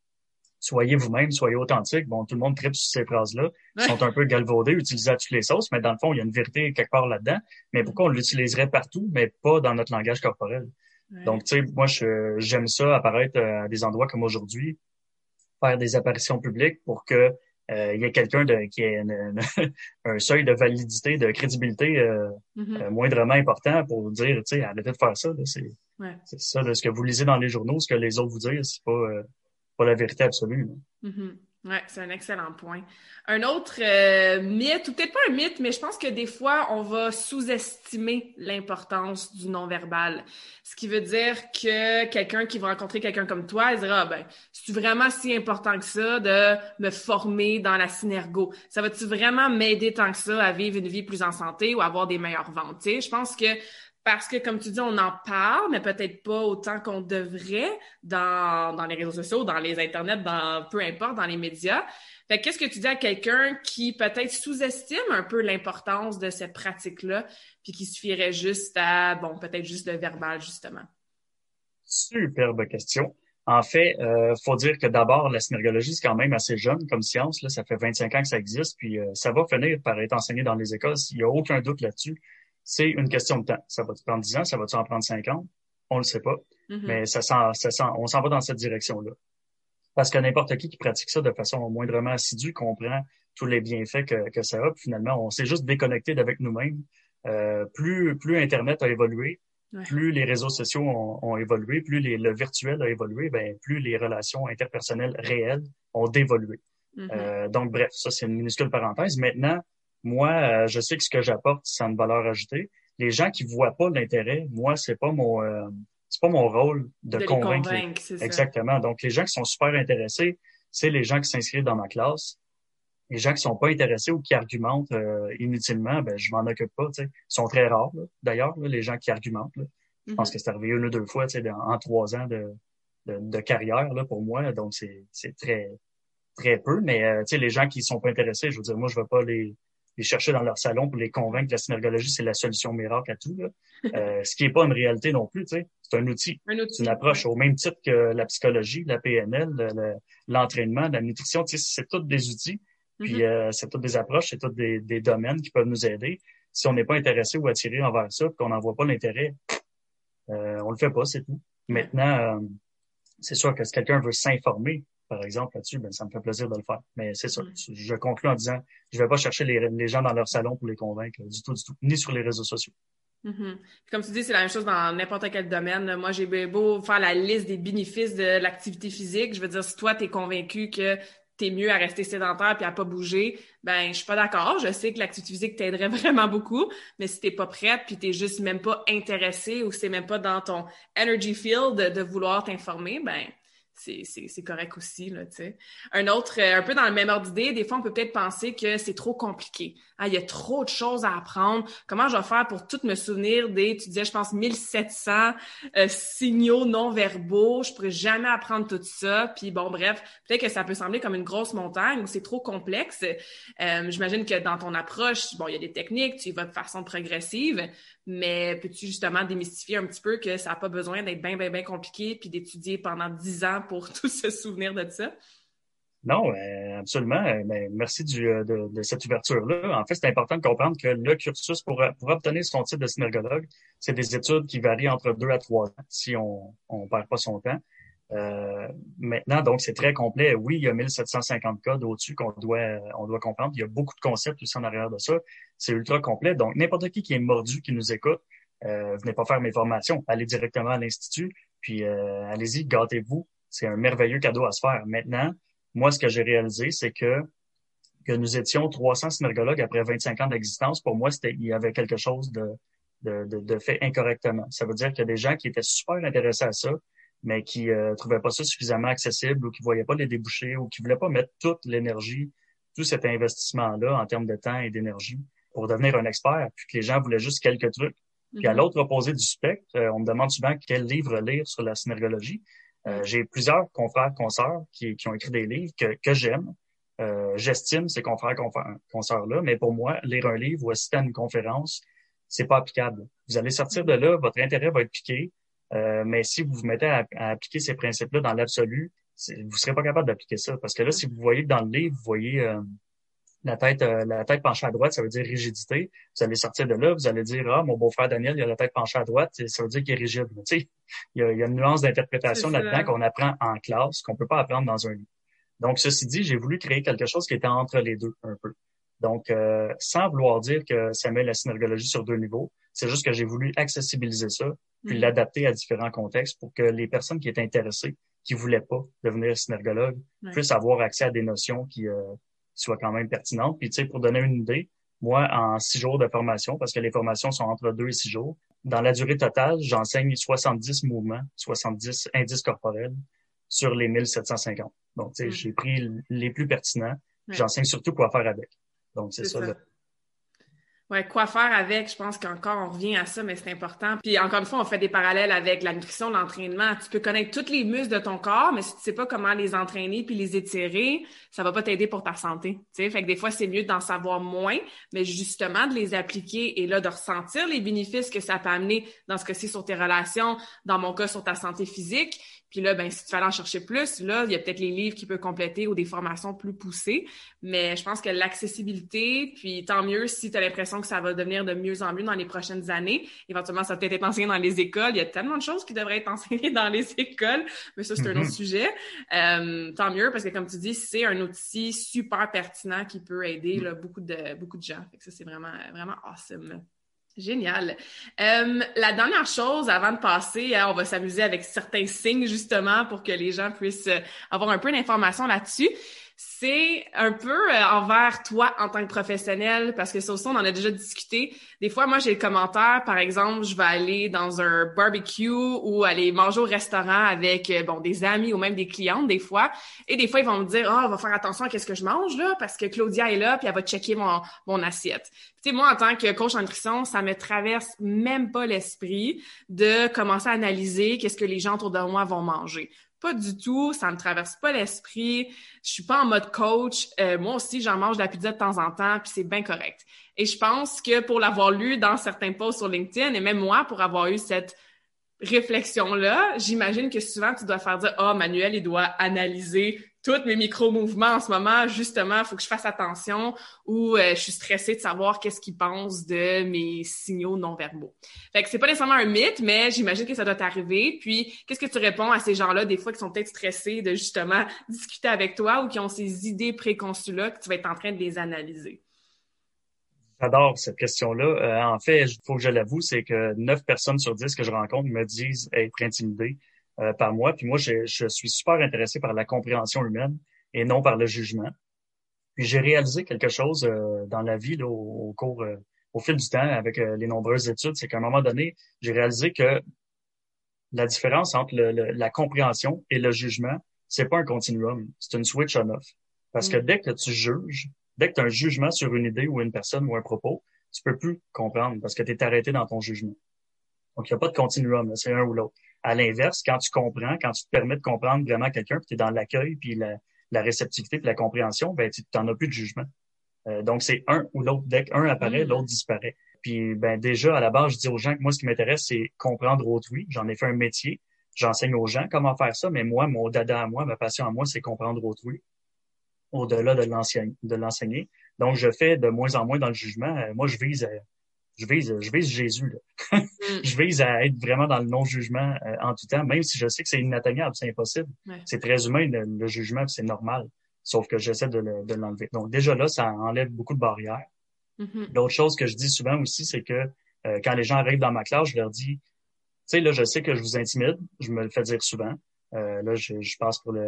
S2: Soyez vous-même, soyez authentique. Bon, tout le monde tripe sur ces phrases-là. Ils sont un peu galvaudés, utilisés à toutes les sauces, mais dans le fond, il y a une vérité quelque part là-dedans. Mais pourquoi on l'utiliserait partout, mais pas dans notre langage corporel? Donc, tu sais, moi, j'aime ça apparaître euh, à des endroits comme aujourd'hui, faire des apparitions publiques pour que euh, il y a quelqu'un qui a (laughs) un seuil de validité, de crédibilité euh, mm-hmm. euh, moindrement important pour dire, tu sais, arrêtez de faire ça. C'est ça, de ce que vous lisez dans les journaux, ce que les autres vous disent, c'est pas, pas la vérité absolue.
S1: Mm-hmm. Oui, c'est un excellent point. Un autre euh, mythe, ou peut-être pas un mythe, mais je pense que des fois, on va sous-estimer l'importance du non-verbal. Ce qui veut dire que quelqu'un qui va rencontrer quelqu'un comme toi, il dira, ah, ben, c'est vraiment si important que ça de me former dans la synergo? Ça va-tu vraiment m'aider tant que ça à vivre une vie plus en santé ou avoir des meilleures ventes? je pense que parce que, comme tu dis, on en parle, mais peut-être pas autant qu'on devrait dans, dans les réseaux sociaux, dans les internets, dans peu importe, dans les médias. Fait qu'est-ce que tu dis à quelqu'un qui peut-être sous-estime un peu l'importance de cette pratique-là, puis qui suffirait juste à, bon, peut-être juste le verbal, justement?
S2: Superbe question. En fait, euh, faut dire que d'abord, la synergologie, c'est quand même assez jeune comme science. Là, ça fait 25 ans que ça existe, puis euh, ça va finir par être enseigné dans les écoles. Il n'y a aucun doute là-dessus c'est une question de temps. Ça va te prendre 10 ans, ça va te en prendre 5 ans? On le sait pas. Mm-hmm. Mais ça sent, ça sent, on s'en va dans cette direction-là. Parce que n'importe qui qui pratique ça de façon moindrement assidue comprend tous les bienfaits que, que ça a. Puis finalement, on s'est juste déconnecté d'avec nous-mêmes. Euh, plus, plus Internet a évolué, plus les réseaux sociaux ont, ont évolué, plus les, le virtuel a évolué, ben, plus les relations interpersonnelles réelles ont dévolué. Mm-hmm. euh, donc, bref, ça, c'est une minuscule parenthèse. Maintenant, moi, euh, je sais que ce que j'apporte, c'est une valeur ajoutée. Les gens qui voient pas l'intérêt, moi, c'est pas mon euh, c'est pas mon rôle de, convaincre. Exactement. Donc, les gens qui sont super intéressés, c'est les gens qui s'inscrivent dans ma classe. Les gens qui sont pas intéressés ou qui argumentent euh, inutilement, ben je m'en occupe pas. Ils sont très rares, d'ailleurs, les gens qui argumentent. Je pense mm-hmm. que c'est arrivé une ou deux fois en, trois ans de, de, de, carrière là, pour moi. Donc, c'est très très peu. Mais les gens qui sont pas intéressés, je veux dire, moi, je vais pas les les chercher dans leur salon pour les convaincre que la synergologie, c'est la solution miracle à tout. Là. (laughs) Euh, ce qui n'est pas une réalité non plus. C'est un outil. Un outil. C'est une approche au même titre que la psychologie, la PNL, l'entraînement, la nutrition. C'est tous des outils. Puis mm-hmm. euh, c'est toutes des approches, c'est tous des, des, domaines qui peuvent nous aider. Si on n'est pas intéressé ou attiré envers ça, qu'on n'en voit pas l'intérêt, euh, on le fait pas, c'est tout. Maintenant, euh, c'est sûr que si quelqu'un veut s'informer, par exemple, là-dessus, ben, ça me fait plaisir de le faire. Mais c'est ça. Mm. Je conclue en disant, je vais pas chercher les, les, gens dans leur salon pour les convaincre du tout, du tout, ni sur les réseaux sociaux.
S1: Mm-hmm. Comme tu dis, c'est la même chose dans n'importe quel domaine. Moi, j'ai beau faire la liste des bénéfices de l'activité physique. Je veux dire, si toi, tu es convaincu que t'es mieux à rester sédentaire puis à pas bouger, ben je suis pas d'accord. Je sais que l'activité physique t'aiderait (laughs) vraiment beaucoup, mais si t'es pas prête puis t'es juste même pas intéressé ou c'est même pas dans ton energy field de, de vouloir t'informer, ben c'est correct aussi, là, tu sais. Un autre, euh, un peu dans le même ordre d'idée, des fois, on peut peut-être penser que c'est trop compliqué. Ah, il y a trop de choses à apprendre. Comment je vais faire pour tout me souvenir des, tu disais, je pense, 1700 euh, signaux non-verbaux. Je pourrais jamais apprendre tout ça. Puis bon, bref, peut-être que ça peut sembler comme une grosse montagne ou c'est trop complexe. Euh, J'imagine que dans ton approche, bon, il y a des techniques, tu y vas de façon progressive, mais peux-tu justement démystifier un petit peu que ça n'a pas besoin d'être bien, bien, bien compliqué puis d'étudier pendant dix ans pour (laughs) tout se souvenir de ça?
S2: Non, euh, absolument. Euh, ben, merci du, euh, de, de, cette ouverture-là. En fait, c'est important de comprendre que le cursus pour, pour obtenir son titre de synergologue, c'est des études qui varient entre deux à trois ans si on ne perd pas son temps. Euh, maintenant, donc, c'est très complet. Oui, il y a 1750 codes au-dessus qu'on doit, on doit comprendre. Il y a beaucoup de concepts aussi en arrière de ça. C'est ultra complet. Donc, n'importe qui qui est mordu, qui nous écoute, euh, venez pas faire mes formations. Allez directement à l'Institut, puis euh, allez-y, gâtez-vous. C'est un merveilleux cadeau à se faire. Maintenant, moi, ce que j'ai réalisé, c'est que que nous étions 300 synergologues après 25 ans d'existence. Pour moi, c'était il y avait quelque chose de, de, de, de fait incorrectement. Ça veut dire qu'il y a des gens qui étaient super intéressés à ça, mais qui euh, trouvaient pas ça suffisamment accessible ou qui voyaient pas les débouchés ou qui voulaient pas mettre toute l'énergie, tout cet investissement-là en termes de temps et d'énergie pour devenir un expert, puis que les gens voulaient juste quelques trucs. Puis à mm-hmm. l'autre opposé du spectre, euh, on me demande souvent quel livre lire sur la synergologie. Euh, j'ai plusieurs confrères, consoeurs qui, qui, ont écrit des livres que, que j'aime. Euh, J'estime ces confrères, consoeurs-là, mais pour moi, lire un livre ou assister à une conférence, c'est pas applicable. Vous allez sortir de là, votre intérêt va être piqué, euh, mais si vous vous mettez à, appliquer ces principes-là dans l'absolu, vous serez pas capable d'appliquer ça. Parce que là, si vous voyez que dans le livre, vous voyez euh, la tête euh, la tête penchée à droite, ça veut dire rigidité. Vous allez sortir de là, vous allez dire Ah, mon beau-frère Daniel, il a la tête penchée à droite, ça veut dire qu'il est rigide. tu sais, il y, a, il y a une nuance d'interprétation là-dedans qu'on apprend en classe, qu'on peut pas apprendre dans un livre. Donc, ceci dit, j'ai voulu créer quelque chose qui était entre les deux un peu. Donc, sans vouloir dire que ça met la synergologie sur deux niveaux, c'est juste que j'ai voulu accessibiliser ça, puis mm. l'adapter à différents contextes pour que les personnes qui étaient intéressées, qui voulaient pas devenir synergologue, puissent avoir accès à des notions qui euh, soient quand même pertinentes. Puis, tu sais, pour donner une idée, moi, en six jours de formation, parce que les formations sont entre deux et six jours, dans la durée totale, j'enseigne 70 mouvements, 70 indices corporels sur les 1750. Donc, tu sais, mm. j'ai pris les plus pertinents. J'enseigne surtout quoi faire avec. Donc, c'est ça.
S1: Ouais, quoi faire avec, je pense qu'encore on revient à ça, mais c'est important. Puis encore une fois, on fait des parallèles avec la nutrition, l'entraînement. Tu peux connaître tous les muscles de ton corps, mais si tu sais pas comment les entraîner puis les étirer, ça va pas t'aider pour ta santé. Tu sais, fait que des fois c'est mieux d'en savoir moins, mais justement de les appliquer et là de ressentir les bénéfices que ça peut amener dans ce c'est sur tes relations, dans mon cas sur ta santé physique, puis là, ben, si tu veux en chercher plus, là, il y a peut-être les livres qui peuvent compléter ou des formations plus poussées. Mais je pense que l'accessibilité, puis tant mieux si tu as l'impression que ça va devenir de mieux en mieux dans les prochaines années. Éventuellement, ça va peut-être être enseigné dans les écoles. Il y a tellement de choses qui devraient être enseignées (laughs) dans les écoles, mais ça, c'est un autre mm-hmm. sujet. Euh, tant mieux, parce que comme tu dis, c'est un outil super pertinent qui peut aider là, beaucoup, de, beaucoup de gens. Fait que ça, c'est vraiment, vraiment awesome. Génial. Euh, la dernière chose, avant de passer, hein, on va s'amuser avec certains signes justement pour que les gens puissent euh, avoir un peu d'informations là-dessus c'est un peu euh, envers toi en tant que professionnel, parce que ça aussi, on en a déjà discuté. Des fois, moi, j'ai le commentaire, par exemple, je vais aller dans un barbecue ou aller manger au restaurant avec, euh, bon, des amis ou même des clientes, des fois. Et des fois, ils vont me dire, ah, oh, va faire attention à qu'est-ce que je mange, là, parce que Claudia est là, puis elle va checker mon, mon assiette. Tu sais, moi, en tant que coach en nutrition, ça me traverse même pas l'esprit de commencer à analyser qu'est-ce que les gens autour de moi vont manger pas du tout, ça me traverse pas l'esprit, je suis pas en mode coach. Euh, moi aussi, j'en mange de la pizza de temps en temps, puis c'est bien correct. Et je pense que pour l'avoir lu dans certains posts sur LinkedIn, et même moi, pour avoir eu cette réflexion-là, j'imagine que souvent, tu dois faire dire, ah, oh, Manuel, il doit analyser tous mes micro-mouvements en ce moment, justement, il faut que je fasse attention ou euh, je suis stressée de savoir qu'est-ce qu'ils pensent de mes signaux non-verbaux. Fait que c'est pas nécessairement un mythe, mais j'imagine que ça doit t'arriver. Puis, qu'est-ce que tu réponds à ces gens-là, des fois, qui sont peut-être stressés de justement discuter avec toi ou qui ont ces idées préconçues-là que tu vas être en train de les analyser?
S2: J'adore cette question-là. Euh, en fait, il faut que je l'avoue, c'est que neuf personnes sur dix que je rencontre me disent être intimidées euh, par moi. Puis moi, je, je, suis super intéressé par la compréhension humaine et non par le jugement. Puis j'ai réalisé quelque chose euh, dans la vie là, au, cours, au fil du temps, avec les nombreuses études, c'est qu'à un moment donné, j'ai réalisé que la différence entre le, la compréhension et le jugement, c'est pas un continuum, c'est une switch on-off. Parce que mm. dès que tu juges, dès que tu as un jugement sur une idée ou une personne ou un propos, tu peux plus comprendre parce que tu es arrêté dans ton jugement. Donc, il n'y a pas de continuum, c'est un ou l'autre. À l'inverse, quand tu comprends, quand tu te permets de comprendre vraiment quelqu'un, puis tu es dans l'accueil, puis la, réceptivité, puis la compréhension, ben tu n'en as plus de jugement. Euh, donc, c'est un ou l'autre. Dès qu'un apparaît, mm. l'autre disparaît. Puis, ben déjà, à la base, je dis aux gens que moi, ce qui m'intéresse, c'est comprendre autrui. J'en ai fait un métier. J'enseigne aux gens comment faire ça, mais moi, mon dada à moi, ma passion à moi, c'est comprendre autrui au-delà de l'enseigner. Donc, je fais de moins en moins dans le jugement. Euh, moi, je vise, je vise, je vise Jésus. Là. Mm. (laughs) je vise à être vraiment dans le non-jugement euh, en tout temps, même si je sais que c'est inatteignable, c'est impossible. C'est très humain le, jugement, c'est normal. Sauf que j'essaie de l'enlever. Donc déjà là, ça enlève beaucoup de barrières. Mm-hmm. L'autre chose que je dis souvent aussi, c'est que euh, quand les gens arrivent dans ma classe, je leur dis, tu sais, là, je sais que je vous intimide, je me le fais dire souvent. là, je, je passe pour le,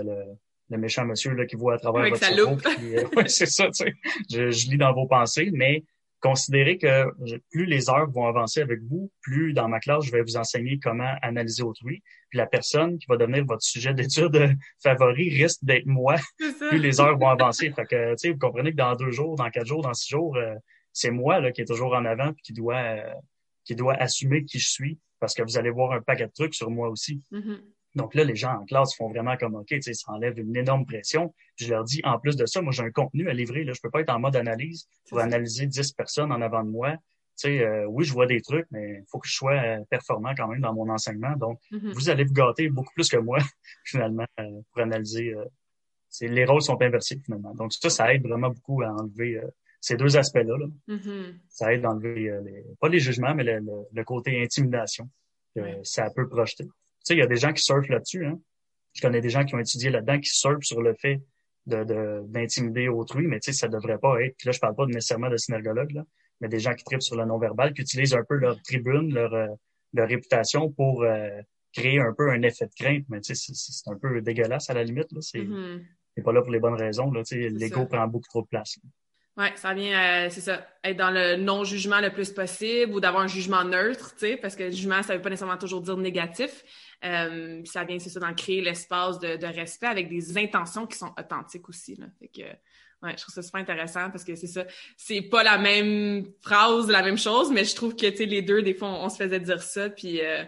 S2: le méchant monsieur là, qui voit à travers votre cerveau. Euh, (laughs) c'est ça, tu sais. Je, je, lis dans vos pensées, mais considérez que plus les heures vont avancer avec vous, plus dans ma classe, je vais vous enseigner comment analyser autrui. Puis la personne qui va devenir votre sujet d'étude (laughs) favori risque d'être moi. (laughs) Plus les heures vont avancer. Fait que, tu sais, vous comprenez que dans deux jours, dans quatre jours, dans six jours, euh, c'est moi là, qui est toujours en avant puis qui doit, euh, qui doit assumer qui je suis parce que vous allez voir un paquet de trucs sur moi aussi. Mm-hmm. Donc là, les gens en classe font vraiment comme OK, ça enlève une énorme pression. je leur dis, en plus de ça, moi, j'ai un contenu à livrer. Là, je peux pas être en mode analyse pour analyser 10 personnes en avant de moi. Tu sais, euh, oui, je vois des trucs, mais il faut que je sois euh, performant quand même dans mon enseignement. Donc, mm-hmm. vous allez vous gâter beaucoup plus que moi, (laughs) finalement, euh, pour analyser. c'est les rôles sont inversés, finalement. Donc, ça, ça aide vraiment beaucoup à enlever ces deux aspects-là. Là. Mm-hmm. Ça aide à enlever, les, pas les jugements, mais le, le, côté intimidation que ça peut projeter sais, il y a des gens qui surfent là-dessus. Hein. Je connais des gens qui ont étudié là-dedans qui surfent sur le fait de d'intimider autrui, mais tu sais, ça devrait pas être. Puis là, je parle pas nécessairement de synergologues, là, mais des gens qui tripent sur le non-verbal, qui utilisent un peu leur tribune, leur, euh, leur réputation pour euh, créer un peu un effet de crainte. Mais tu sais, c'est un peu dégueulasse à la limite. Là. C'est mm-hmm. pas là pour les bonnes raisons. Là, tu sais, l'ego prend beaucoup trop de place.
S1: Oui, ça vient, euh, c'est ça, être dans le non-jugement le plus possible ou d'avoir un jugement neutre, tu sais, parce que le jugement, ça veut pas nécessairement toujours dire négatif. Euh, ça vient, c'est ça, d'en créer l'espace de, de, respect avec des intentions qui sont authentiques aussi. Là. Fait que, ouais, je trouve ça super intéressant parce que c'est ça, c'est pas la même phrase, la même chose, mais je trouve que, tu sais, les deux, des fois, on, se faisait dire ça, puis... Euh,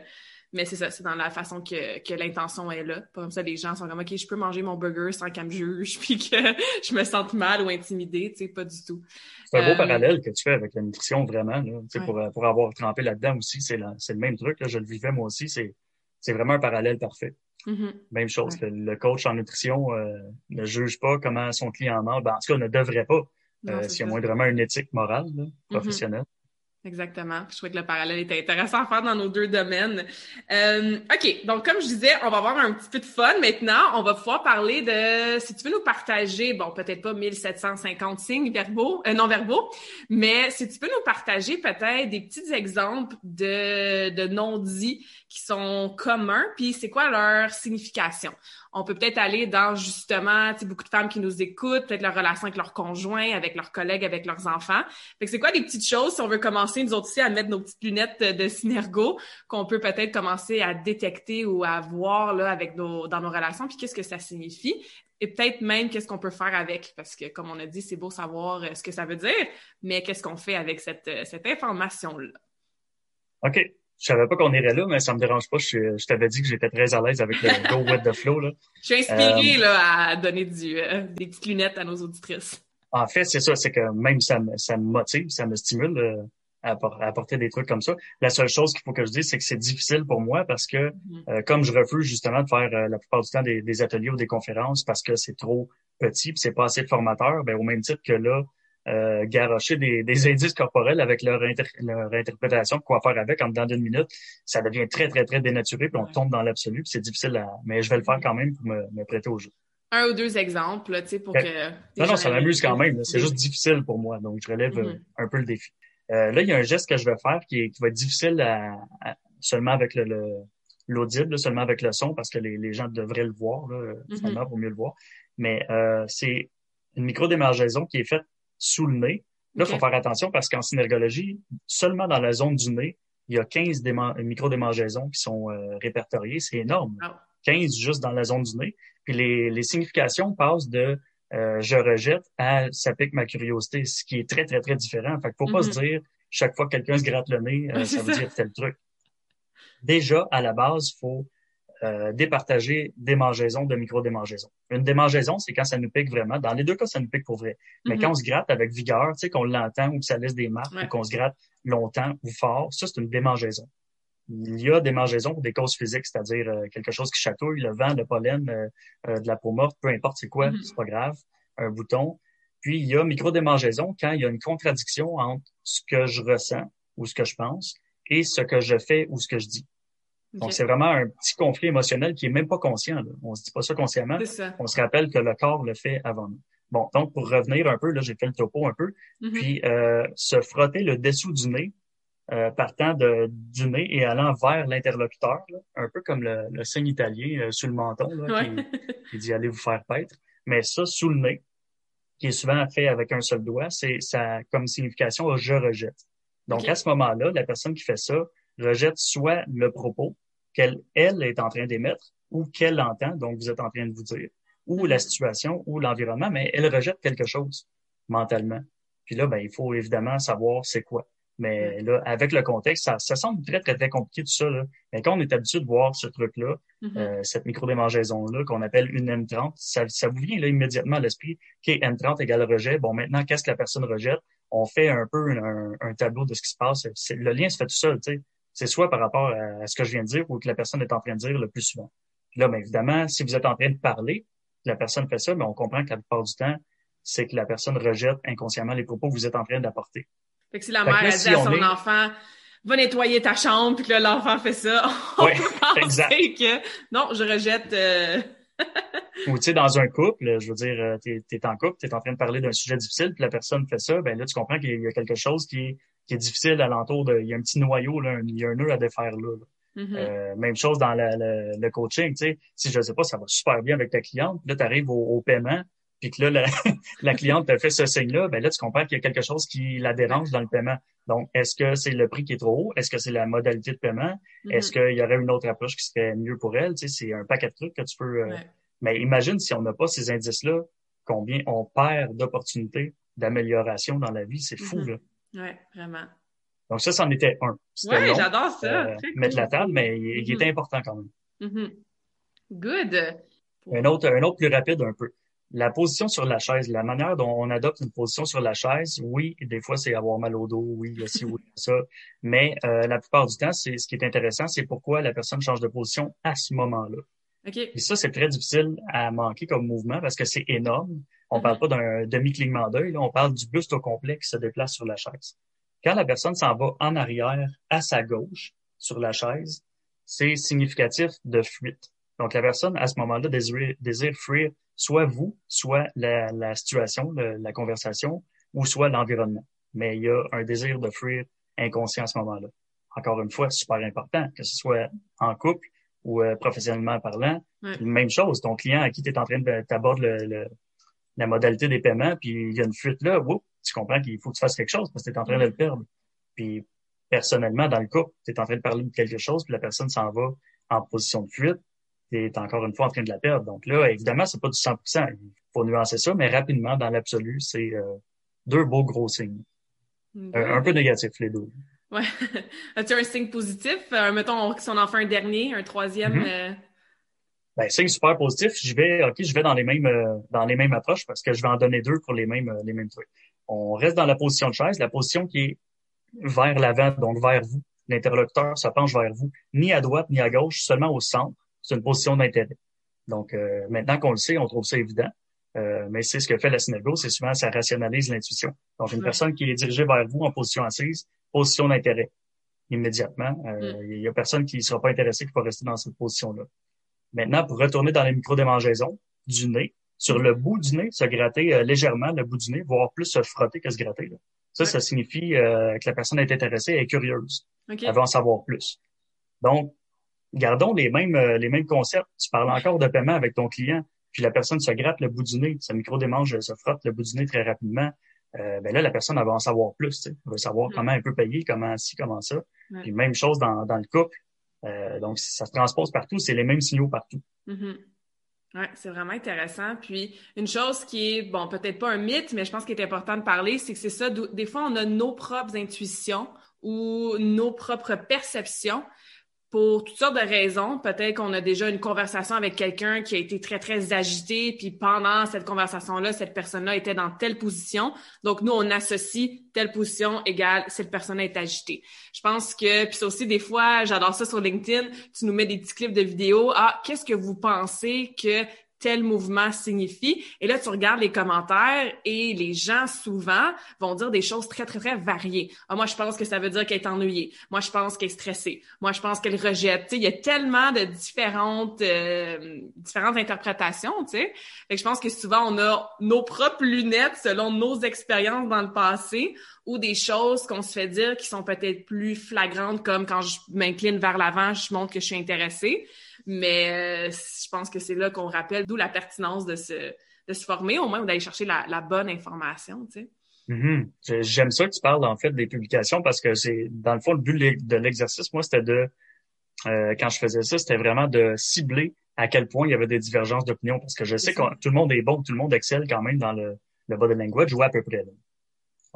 S1: mais c'est ça, c'est dans la façon que, que l'intention est là. Comme ça, les gens sont comme, OK, je peux manger mon burger sans qu'elle me juge, (laughs) puis que je me sente mal ou intimidée, tu sais, pas du tout.
S2: C'est un beau euh, parallèle que tu fais avec la nutrition, vraiment. Là, sais pour, pour avoir trempé là-dedans aussi, c'est le même truc. Là, je le vivais moi aussi. C'est c'est vraiment un parallèle parfait. Mm-hmm. Même chose. Le, coach en nutrition euh, ne juge pas comment son client mange. Ben, en tout cas, ne devrait pas. Euh, S'il y a moindrement une éthique morale, là, mm-hmm. professionnelle.
S1: Exactement. Je trouvais que le parallèle était intéressant à faire dans nos deux domaines. Euh, OK. Donc, comme je disais, on va avoir un petit peu de fun maintenant. On va pouvoir parler de, si tu veux nous partager, bon, peut-être pas 1750 signes verbaux, euh, non verbaux, mais si tu peux nous partager peut-être des petits exemples de, de non-dits qui sont communs, puis c'est quoi leur signification? On peut peut-être aller dans justement, tu sais, beaucoup de femmes qui nous écoutent, peut-être leur relation avec leurs conjoints, avec leurs collègues, avec leurs enfants. Fait que c'est quoi les petites choses, si on veut commencer, nous autres aussi, à mettre nos petites lunettes de synergo, qu'on peut peut-être commencer à détecter ou à voir, là, avec nos, dans nos relations, puis qu'est-ce que ça signifie? Et peut-être même qu'est-ce qu'on peut faire avec, parce que comme on a dit, c'est beau savoir euh, ce que ça veut dire, mais qu'est-ce qu'on fait avec cette, euh, cette information-là?
S2: OK. Je savais pas qu'on irait là, mais ça me dérange pas. Je, je t'avais dit que j'étais très à l'aise avec le (laughs) Go with the Flow. Là.
S1: Je suis inspirée euh, là, à donner du, euh, des petites lunettes à nos auditrices.
S2: En fait, c'est ça, c'est que même ça me, ça me motive, ça me stimule euh, à, apporter des trucs comme ça. La seule chose qu'il faut que je dise, c'est que c'est difficile pour moi parce que mm-hmm. comme je refuse justement de faire la plupart du temps des, des, ateliers ou des conférences parce que c'est trop petit, c'est pas assez de formateurs, ben au même titre que là, euh, garocher des, des, indices corporels avec leur, leur interprétation de quoi faire avec en dedans d'une minute, ça devient très, très, très dénaturé, puis on tombe dans l'absolu, puis c'est difficile à... Mais je vais le faire quand même pour me, me prêter au jeu.
S1: Un ou deux exemples, tu sais, pour que...
S2: Non, non, ça m'amuse quand même. C'est juste difficile pour moi, donc je relève mm-hmm. un peu le défi. Euh, là, il y a un geste que je vais faire qui, est, qui va être difficile à, seulement avec le, l'audible, seulement avec le son, parce que les, les gens devraient le voir, là, mm-hmm. seulement pour mieux le voir. Mais euh, c'est une micro-démargaison qui est faite sous le nez. Là, il faut faire attention parce qu'en synergologie, seulement dans la zone du nez, il y a 15 micro-démangeaisons qui sont euh, répertoriées. C'est énorme. 15 juste dans la zone du nez. Puis les, les significations passent de euh, je rejette à ça pique ma curiosité, ce qui est très, très, très différent. Fait qu'il faut pas se mm-hmm. dire chaque fois que quelqu'un se gratte le nez, euh, (laughs) ça veut dire tel truc. Déjà, à la base, il faut euh, départager démangeaisons de micro-démangeaisons. Une démangeaison, c'est quand ça nous pique vraiment. Dans les deux cas, ça nous pique pour vrai. Mais mm-hmm. quand on se gratte avec vigueur, tu sais, qu'on l'entend ou que ça laisse des marques ou qu'on se gratte longtemps ou fort, ça, c'est une démangeaison. Il y a démangeaisons pour des causes physiques, c'est-à-dire euh, quelque chose qui chatouille, le vent, le pollen, euh, de la peau morte, peu importe c'est quoi, mm-hmm. c'est pas grave, un bouton. Puis il y a micro-démangeaison quand il y a une contradiction entre ce que je ressens ou ce que je pense et ce que je fais ou ce que je dis. Donc, c'est vraiment un petit conflit émotionnel qui est même pas conscient. Là. On se dit pas ça consciemment. On se rappelle que le corps le fait avant nous. Bon, donc pour revenir un peu, là, j'ai fait le topo un peu, mm-hmm. puis euh, se frotter le dessous du nez, euh, partant de, du nez et allant vers l'interlocuteur, un peu comme le, le signe italien euh, sous le menton, là, (laughs) qui, dit allez vous faire paître. Mais ça, sous le nez, qui est souvent fait avec un seul doigt, c'est ça comme signification je rejette. Donc à ce moment-là, la personne qui fait ça rejette soit le propos, qu'elle elle est en train d'émettre ou qu'elle entend, donc vous êtes en train de vous dire, ou la situation ou l'environnement, mais elle rejette quelque chose mentalement. Puis là, ben, il faut évidemment savoir c'est quoi. Mais là, avec le contexte, ça, ça semble très, très, très compliqué tout ça. Là. Mais quand on est habitué de voir ce truc-là, mm-hmm. euh, cette micro-démangeaison-là, qu'on appelle une M30, ça, ça vous vient là immédiatement à l'esprit, OK, M30 égale rejet. Bon, maintenant, qu'est-ce que la personne rejette? On fait un peu un, un tableau de ce qui se passe. Le lien se fait tout seul, tu sais c'est soit par rapport à, ce que je viens de dire ou que la personne est en train de dire le plus souvent. là, bien évidemment, si vous êtes en train de parler, la personne fait ça, mais on comprend qu'à la plupart du temps, c'est que la personne rejette inconsciemment les propos que vous êtes en train d'apporter.
S1: Fait que si la mère a dit à son enfant, va nettoyer ta chambre, puis que l'enfant fait ça, (laughs) on peut exact. que non, je rejette. Euh,
S2: Ou tu sais, dans un couple, je veux dire, euh, tu es, en couple, tu es en train de parler d'un sujet difficile, puis la personne fait ça, ben là, tu comprends qu'il y a quelque chose qui est, qui est difficile alentour de. Il y a un petit noyau, là, il y a un nœud à défaire là. Mm-hmm. euh, même chose dans le coaching, tu sais, si je sais pas, ça va super bien avec ta cliente, là, tu arrives au, paiement, puis que là, la, (laughs) la cliente te fait ce signe-là, ben là, tu comprends qu'il y a quelque chose qui la dérange dans le paiement. Donc, est-ce que c'est le prix qui est trop haut? Est-ce que c'est la modalité de paiement? Mm-hmm. Est-ce qu'il y aurait une autre approche qui serait mieux pour elle? Tu sais, c'est un paquet de trucs que tu peux... Euh, mais imagine si on n'a pas ces indices-là, combien on perd d'opportunités d'amélioration dans la vie. C'est fou,
S1: mm-hmm. là. Oui, vraiment.
S2: Donc ça, c'en était un.
S1: Oui, j'adore ça. Euh,
S2: mettre la table, mais il, était mm-hmm. important quand même.
S1: Good.
S2: Un autre, un autre plus rapide un peu. La position sur la chaise, la manière dont on adopte une position sur la chaise, oui, des fois c'est avoir mal au dos, oui, il y a ci, oui, ça, (laughs) mais euh, la plupart du temps, c'est ce qui est intéressant, c'est pourquoi la personne change de position à ce moment-là. Et ça, c'est très difficile à manquer comme mouvement parce que c'est énorme. On parle mm-hmm. pas d'un demi-clignement d'œil, on parle du buste au complet qui se déplace sur la chaise. Quand la personne s'en va en arrière, à sa gauche, sur la chaise, c'est significatif de fuite. Donc, la personne, à ce moment-là, désire, fuir soit vous, soit la, la situation, la conversation, ou soit l'environnement. Mais il y a un désir de fuir inconscient à ce moment-là. Encore une fois, super important, que ce soit en couple, ou euh, professionnellement parlant. Même chose, ton client à qui tu es en train de t'aborder le, la modalité des paiements, puis il y a une fuite là, tu comprends qu'il faut que tu fasses quelque chose parce que tu es en train de le perdre. Puis personnellement, dans le couple, tu es en train de parler de quelque chose, puis la personne s'en va en position de fuite, tu es encore une fois en train de la perdre. Donc là, évidemment, c'est pas du 100 Il faut nuancer ça, mais rapidement, dans l'absolu, c'est euh, deux beaux gros signes. Euh, un peu négatifs, les deux.
S1: Ouais. (laughs) As-tu un signe positif? Euh, mettons, si on en fait un dernier, un troisième. Euh,
S2: ben, signe super positif, je vais, OK, je vais dans les mêmes euh, dans les mêmes approches parce que je vais en donner deux pour les mêmes les mêmes trucs. On reste dans la position de chaise, la position qui est vers l'avant, donc vers vous. L'interlocuteur se penche vers vous, ni à droite ni à gauche, seulement au centre. C'est une position d'intérêt. Donc maintenant qu'on le sait, on trouve ça évident. mais c'est ce que fait la synergo, c'est souvent ça rationalise l'intuition. Donc une personne qui est dirigée vers vous en position assise, position d'intérêt immédiatement. Euh, il y a personne qui ne sera pas intéressé qui va rester dans cette position-là. Maintenant, pour retourner dans les micro-démangeaisons du nez, sur le bout du nez, se gratter euh, légèrement le bout du nez, voire plus se frotter que se gratter. Ça, ça signifie euh, que la personne est intéressée et est curieuse. Elle veut en savoir plus. Donc, gardons les mêmes, les mêmes concepts. Tu parles encore de paiement avec ton client, puis la personne se gratte le bout du nez, sa micro-démange se frotte le bout du nez très rapidement. Euh, ben là, la personne elle va en savoir plus. Tu sais. Elle va savoir mm. comment elle peut payer, comment ci, comment ça. Puis même chose dans, dans le couple. Euh, donc, ça se transpose partout, c'est les mêmes signaux partout.
S1: Mm-hmm. Ouais, c'est vraiment intéressant. Puis une chose qui est, bon, peut-être pas un mythe, mais je pense qu'il est important de parler, c'est que c'est ça, des fois, on a nos propres intuitions ou nos propres perceptions pour toutes sortes de raisons. Peut-être qu'on a déjà une conversation avec quelqu'un qui a été très, très agité, puis pendant cette conversation-là, cette personne-là était dans telle position. Donc, nous, on associe telle position égale cette personne est agitée. Je pense que, puis c'est aussi des fois, j'adore ça sur LinkedIn, tu nous mets des petits clips de vidéos. Ah, qu'est-ce que vous pensez que tel mouvement signifie. Et là, tu regardes les commentaires et les gens, souvent, vont dire des choses très, très, très variées. Ah, moi, je pense que ça veut dire qu'elle est ennuyée. Moi, je pense qu'elle est stressée. Moi, je pense qu'elle rejette. Tu sais, il y a tellement de différentes, euh, différentes interprétations, tu sais. Fait je pense que souvent, on a nos propres lunettes selon nos expériences dans le passé ou des choses qu'on se fait dire qui sont peut-être plus flagrantes, comme quand je m'incline vers l'avant, je montre que je suis intéressée. Mais euh, je pense que c'est là qu'on rappelle d'où la pertinence de se, de se former, au moins, ou d'aller chercher la, la, bonne information, tu sais.
S2: Mm-hmm. J'aime ça que tu parles, en fait, des publications parce que c'est, dans le fond, le but de l'exercice, moi, c'était de, euh, quand je faisais ça, c'était vraiment de cibler à quel point il y avait des divergences d'opinion parce que je sais que tout le monde est bon, tout le monde excelle quand même dans le, le body language ou à peu près. Là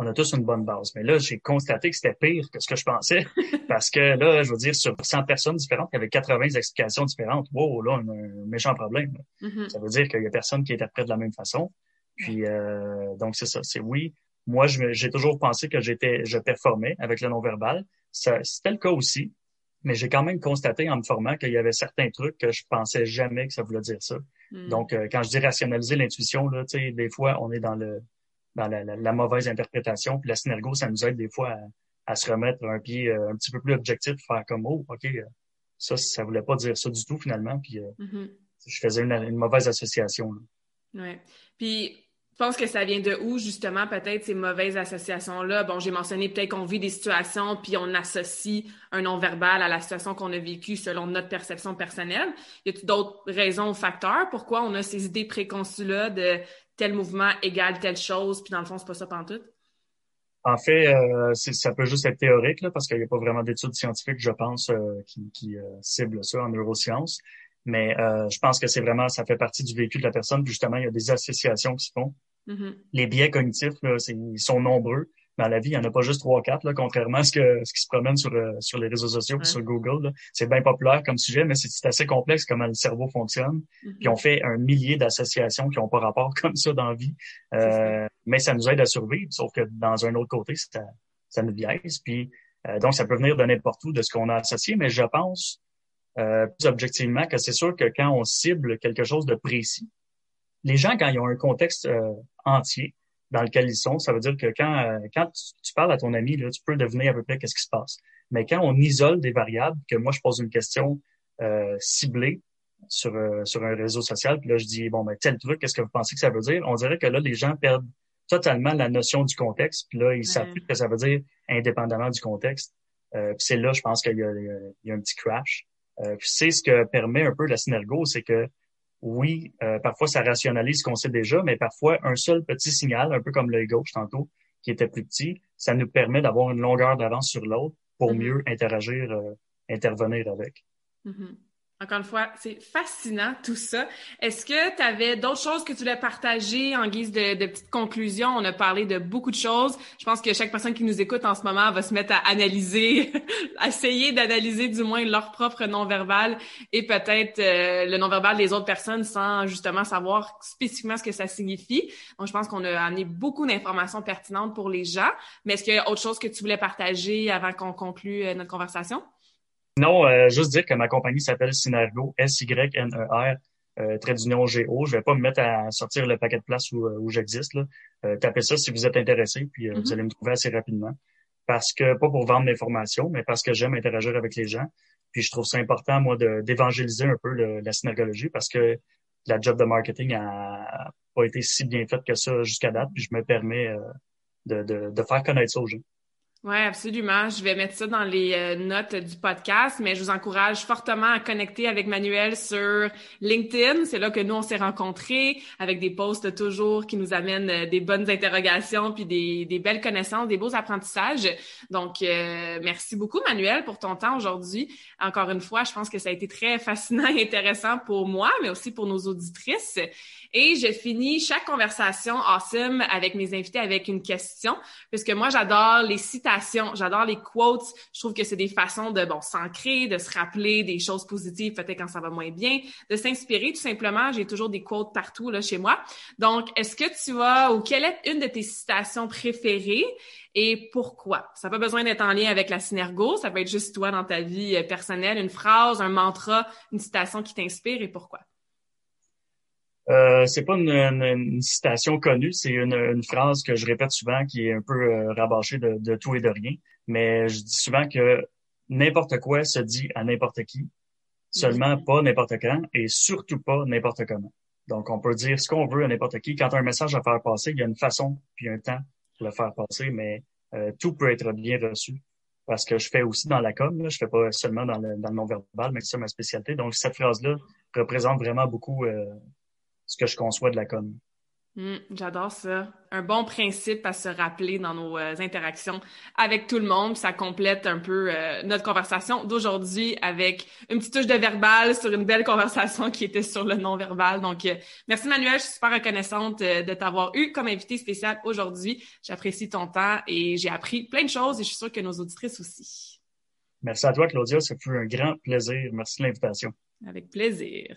S2: on a tous une bonne base. Mais là, j'ai constaté que c'était pire que ce que je pensais (laughs) parce que là, je veux dire, sur 100 personnes différentes, il y avait 80 explications différentes. Wow, là, on a un méchant problème. Mm-hmm. Ça veut dire qu'il y a personne qui interprète de la même façon. Puis, euh, donc, c'est ça. C'est oui. Moi, j'ai toujours pensé que j'étais, je performais avec le non-verbal. C'était le cas aussi. Mais j'ai quand même constaté en me formant qu'il y avait certains trucs que je pensais jamais que ça voulait dire ça. Mm. Donc, euh, quand je dis rationaliser l'intuition, là, tu sais, des fois, on est dans le, dans la, mauvaise interprétation. Puis la synergo, ça nous aide des fois à, se remettre un pied euh, un petit peu plus objectif, faire comme oh, ok, euh, ça, ça voulait pas dire ça du tout finalement. Puis euh, mm-hmm. je faisais une, mauvaise association.
S1: Oui. Puis je pense que ça vient de où, justement, peut-être ces mauvaises associations-là? Bon, j'ai mentionné peut-être qu'on vit des situations, puis on associe un non-verbal à la situation qu'on a vécue selon notre perception personnelle. Y a-t-il d'autres raisons ou facteurs pourquoi on a ces idées préconçues-là de tel mouvement égale telle chose, puis dans le fond, c'est pas ça tout?
S2: En fait, euh, ça peut juste être théorique, là, parce qu'il n'y a pas vraiment d'études scientifiques, je pense, euh, qui, qui euh, ciblent ça en neurosciences. Mais je pense que c'est vraiment, ça fait partie du vécu de la personne. justement, il y a des associations qui se font. Mm-hmm. Les biais cognitifs, là, ils sont nombreux dans la vie, il n'y en a pas juste trois, quatre, contrairement à ce, que, ce qui se promène sur, euh, sur les réseaux sociaux et sur Google. C'est bien populaire comme sujet, mais c'est assez complexe comment le cerveau fonctionne. Mm-hmm. Puis on fait un millier d'associations qui n'ont pas rapport comme ça dans la vie. Euh, mais ça nous aide à survivre, sauf que dans un autre côté, ça, ça nous biaise. Puis euh, donc, ça peut venir de n'importe où de ce qu'on a associé, mais je pense plus objectivement que c'est sûr que quand on cible quelque chose de précis, les gens, quand ils ont un contexte entier, dans lequel ils sont. Ça veut dire que quand, euh, quand tu, parles à ton ami, là, tu peux deviner à peu près qu'est-ce qui se passe. Mais quand on isole des variables, que moi je pose une question euh, ciblée sur, euh, sur un réseau social, puis là je dis bon ben tel truc, qu'est-ce que vous pensez que ça veut dire? On dirait que là les gens perdent totalement la notion du contexte, puis là ils savent plus ce que ça veut dire indépendamment du contexte. Euh, puis c'est là, je pense qu'il y, y, y a, un petit crash. Euh, puis c'est ce que permet un peu la synergo, c'est que oui, euh, parfois ça rationalise ce qu'on sait déjà, mais parfois un seul petit signal, un peu comme l'œil gauche tantôt, qui était plus petit, ça nous permet d'avoir une longueur d'avance sur l'autre pour mm-hmm. mieux interagir, euh, intervenir avec.
S1: Mm-hmm. Encore une fois, c'est fascinant tout ça. Est-ce que tu avais d'autres choses que tu voulais partager en guise de, de petite conclusion? On a parlé de beaucoup de choses. Je pense que chaque personne qui nous écoute en ce moment va se mettre à analyser, (laughs) essayer d'analyser du moins leur propre non-verbal et peut-être euh, le non-verbal des autres personnes sans justement savoir spécifiquement ce que ça signifie. Donc, je pense qu'on a amené beaucoup d'informations pertinentes pour les gens. Mais est-ce qu'il y a autre chose que tu voulais partager avant qu'on conclue euh, notre conversation?
S2: Non, euh, juste dire que ma compagnie s'appelle Synergo, S-Y-N-E-R, euh, trait d'union G-O. Je vais pas me mettre à sortir le paquet de place où, où j'existe. Euh, tapez ça si vous êtes intéressé, puis euh, vous mm-hmm. allez me trouver assez rapidement. Parce que, pas pour vendre l'information, mais parce que j'aime interagir avec les gens. Puis je trouve ça important, moi, d'évangéliser un peu la synergologie parce que la job de marketing a pas été si bien faite que ça jusqu'à date. Puis je me permets euh, de, de, de faire connaître ça aux gens.
S1: Oui, absolument. Je vais mettre ça dans les euh, notes du podcast, mais je vous encourage fortement à connecter avec Manuel sur LinkedIn. C'est là que nous, on s'est rencontrés avec des posts toujours qui nous amènent euh, des bonnes interrogations puis des, des belles connaissances, des beaux apprentissages. Donc, euh, merci beaucoup, Manuel, pour ton temps aujourd'hui. Encore une fois, je pense que ça a été très fascinant et intéressant pour moi, mais aussi pour nos auditrices. Et je finis chaque conversation awesome avec mes invités avec une question, puisque moi, j'adore les citations, j'adore les quotes. Je trouve que c'est des façons de, bon, s'ancrer, de se rappeler des choses positives, peut-être quand ça va moins bien, de s'inspirer tout simplement. J'ai toujours des quotes partout, là, chez moi. Donc, est-ce que tu as, ou quelle est une de tes citations préférées et pourquoi? Ça n'a pas besoin d'être en lien avec la synergo, ça peut être juste toi dans ta vie euh, personnelle, une phrase, un mantra, une citation qui t'inspire et pourquoi?
S2: Euh, c'est pas une, citation connue, c'est une, phrase que je répète souvent qui est un peu euh, rabâchée de, tout et de rien. Mais je dis souvent que n'importe quoi se dit à n'importe qui, seulement pas n'importe quand et surtout pas n'importe comment. Donc, on peut dire ce qu'on veut à n'importe qui. Quand as un message à faire passer, il y a une façon puis un temps pour le faire passer, mais euh, tout peut être bien reçu. Parce que je fais aussi dans la com, là, je fais pas seulement dans le, dans le non-verbal, mais c'est ma spécialité. Donc, cette phrase-là représente vraiment beaucoup euh, ce que je conçois de la com.
S1: Hmm, j'adore ça. Un bon principe à se rappeler dans nos euh, interactions avec tout le monde. Ça complète un peu euh, notre conversation d'aujourd'hui avec une petite touche de verbal sur une belle conversation qui était sur le non-verbal. Donc, euh, merci Manuel. Je suis super reconnaissante de t'avoir eu comme invité spécial aujourd'hui. J'apprécie ton temps et j'ai appris plein de choses et je suis sûre que nos auditrices aussi.
S2: Merci à toi, Claudia. Ça fut un grand plaisir. Merci de l'invitation.
S1: Avec plaisir.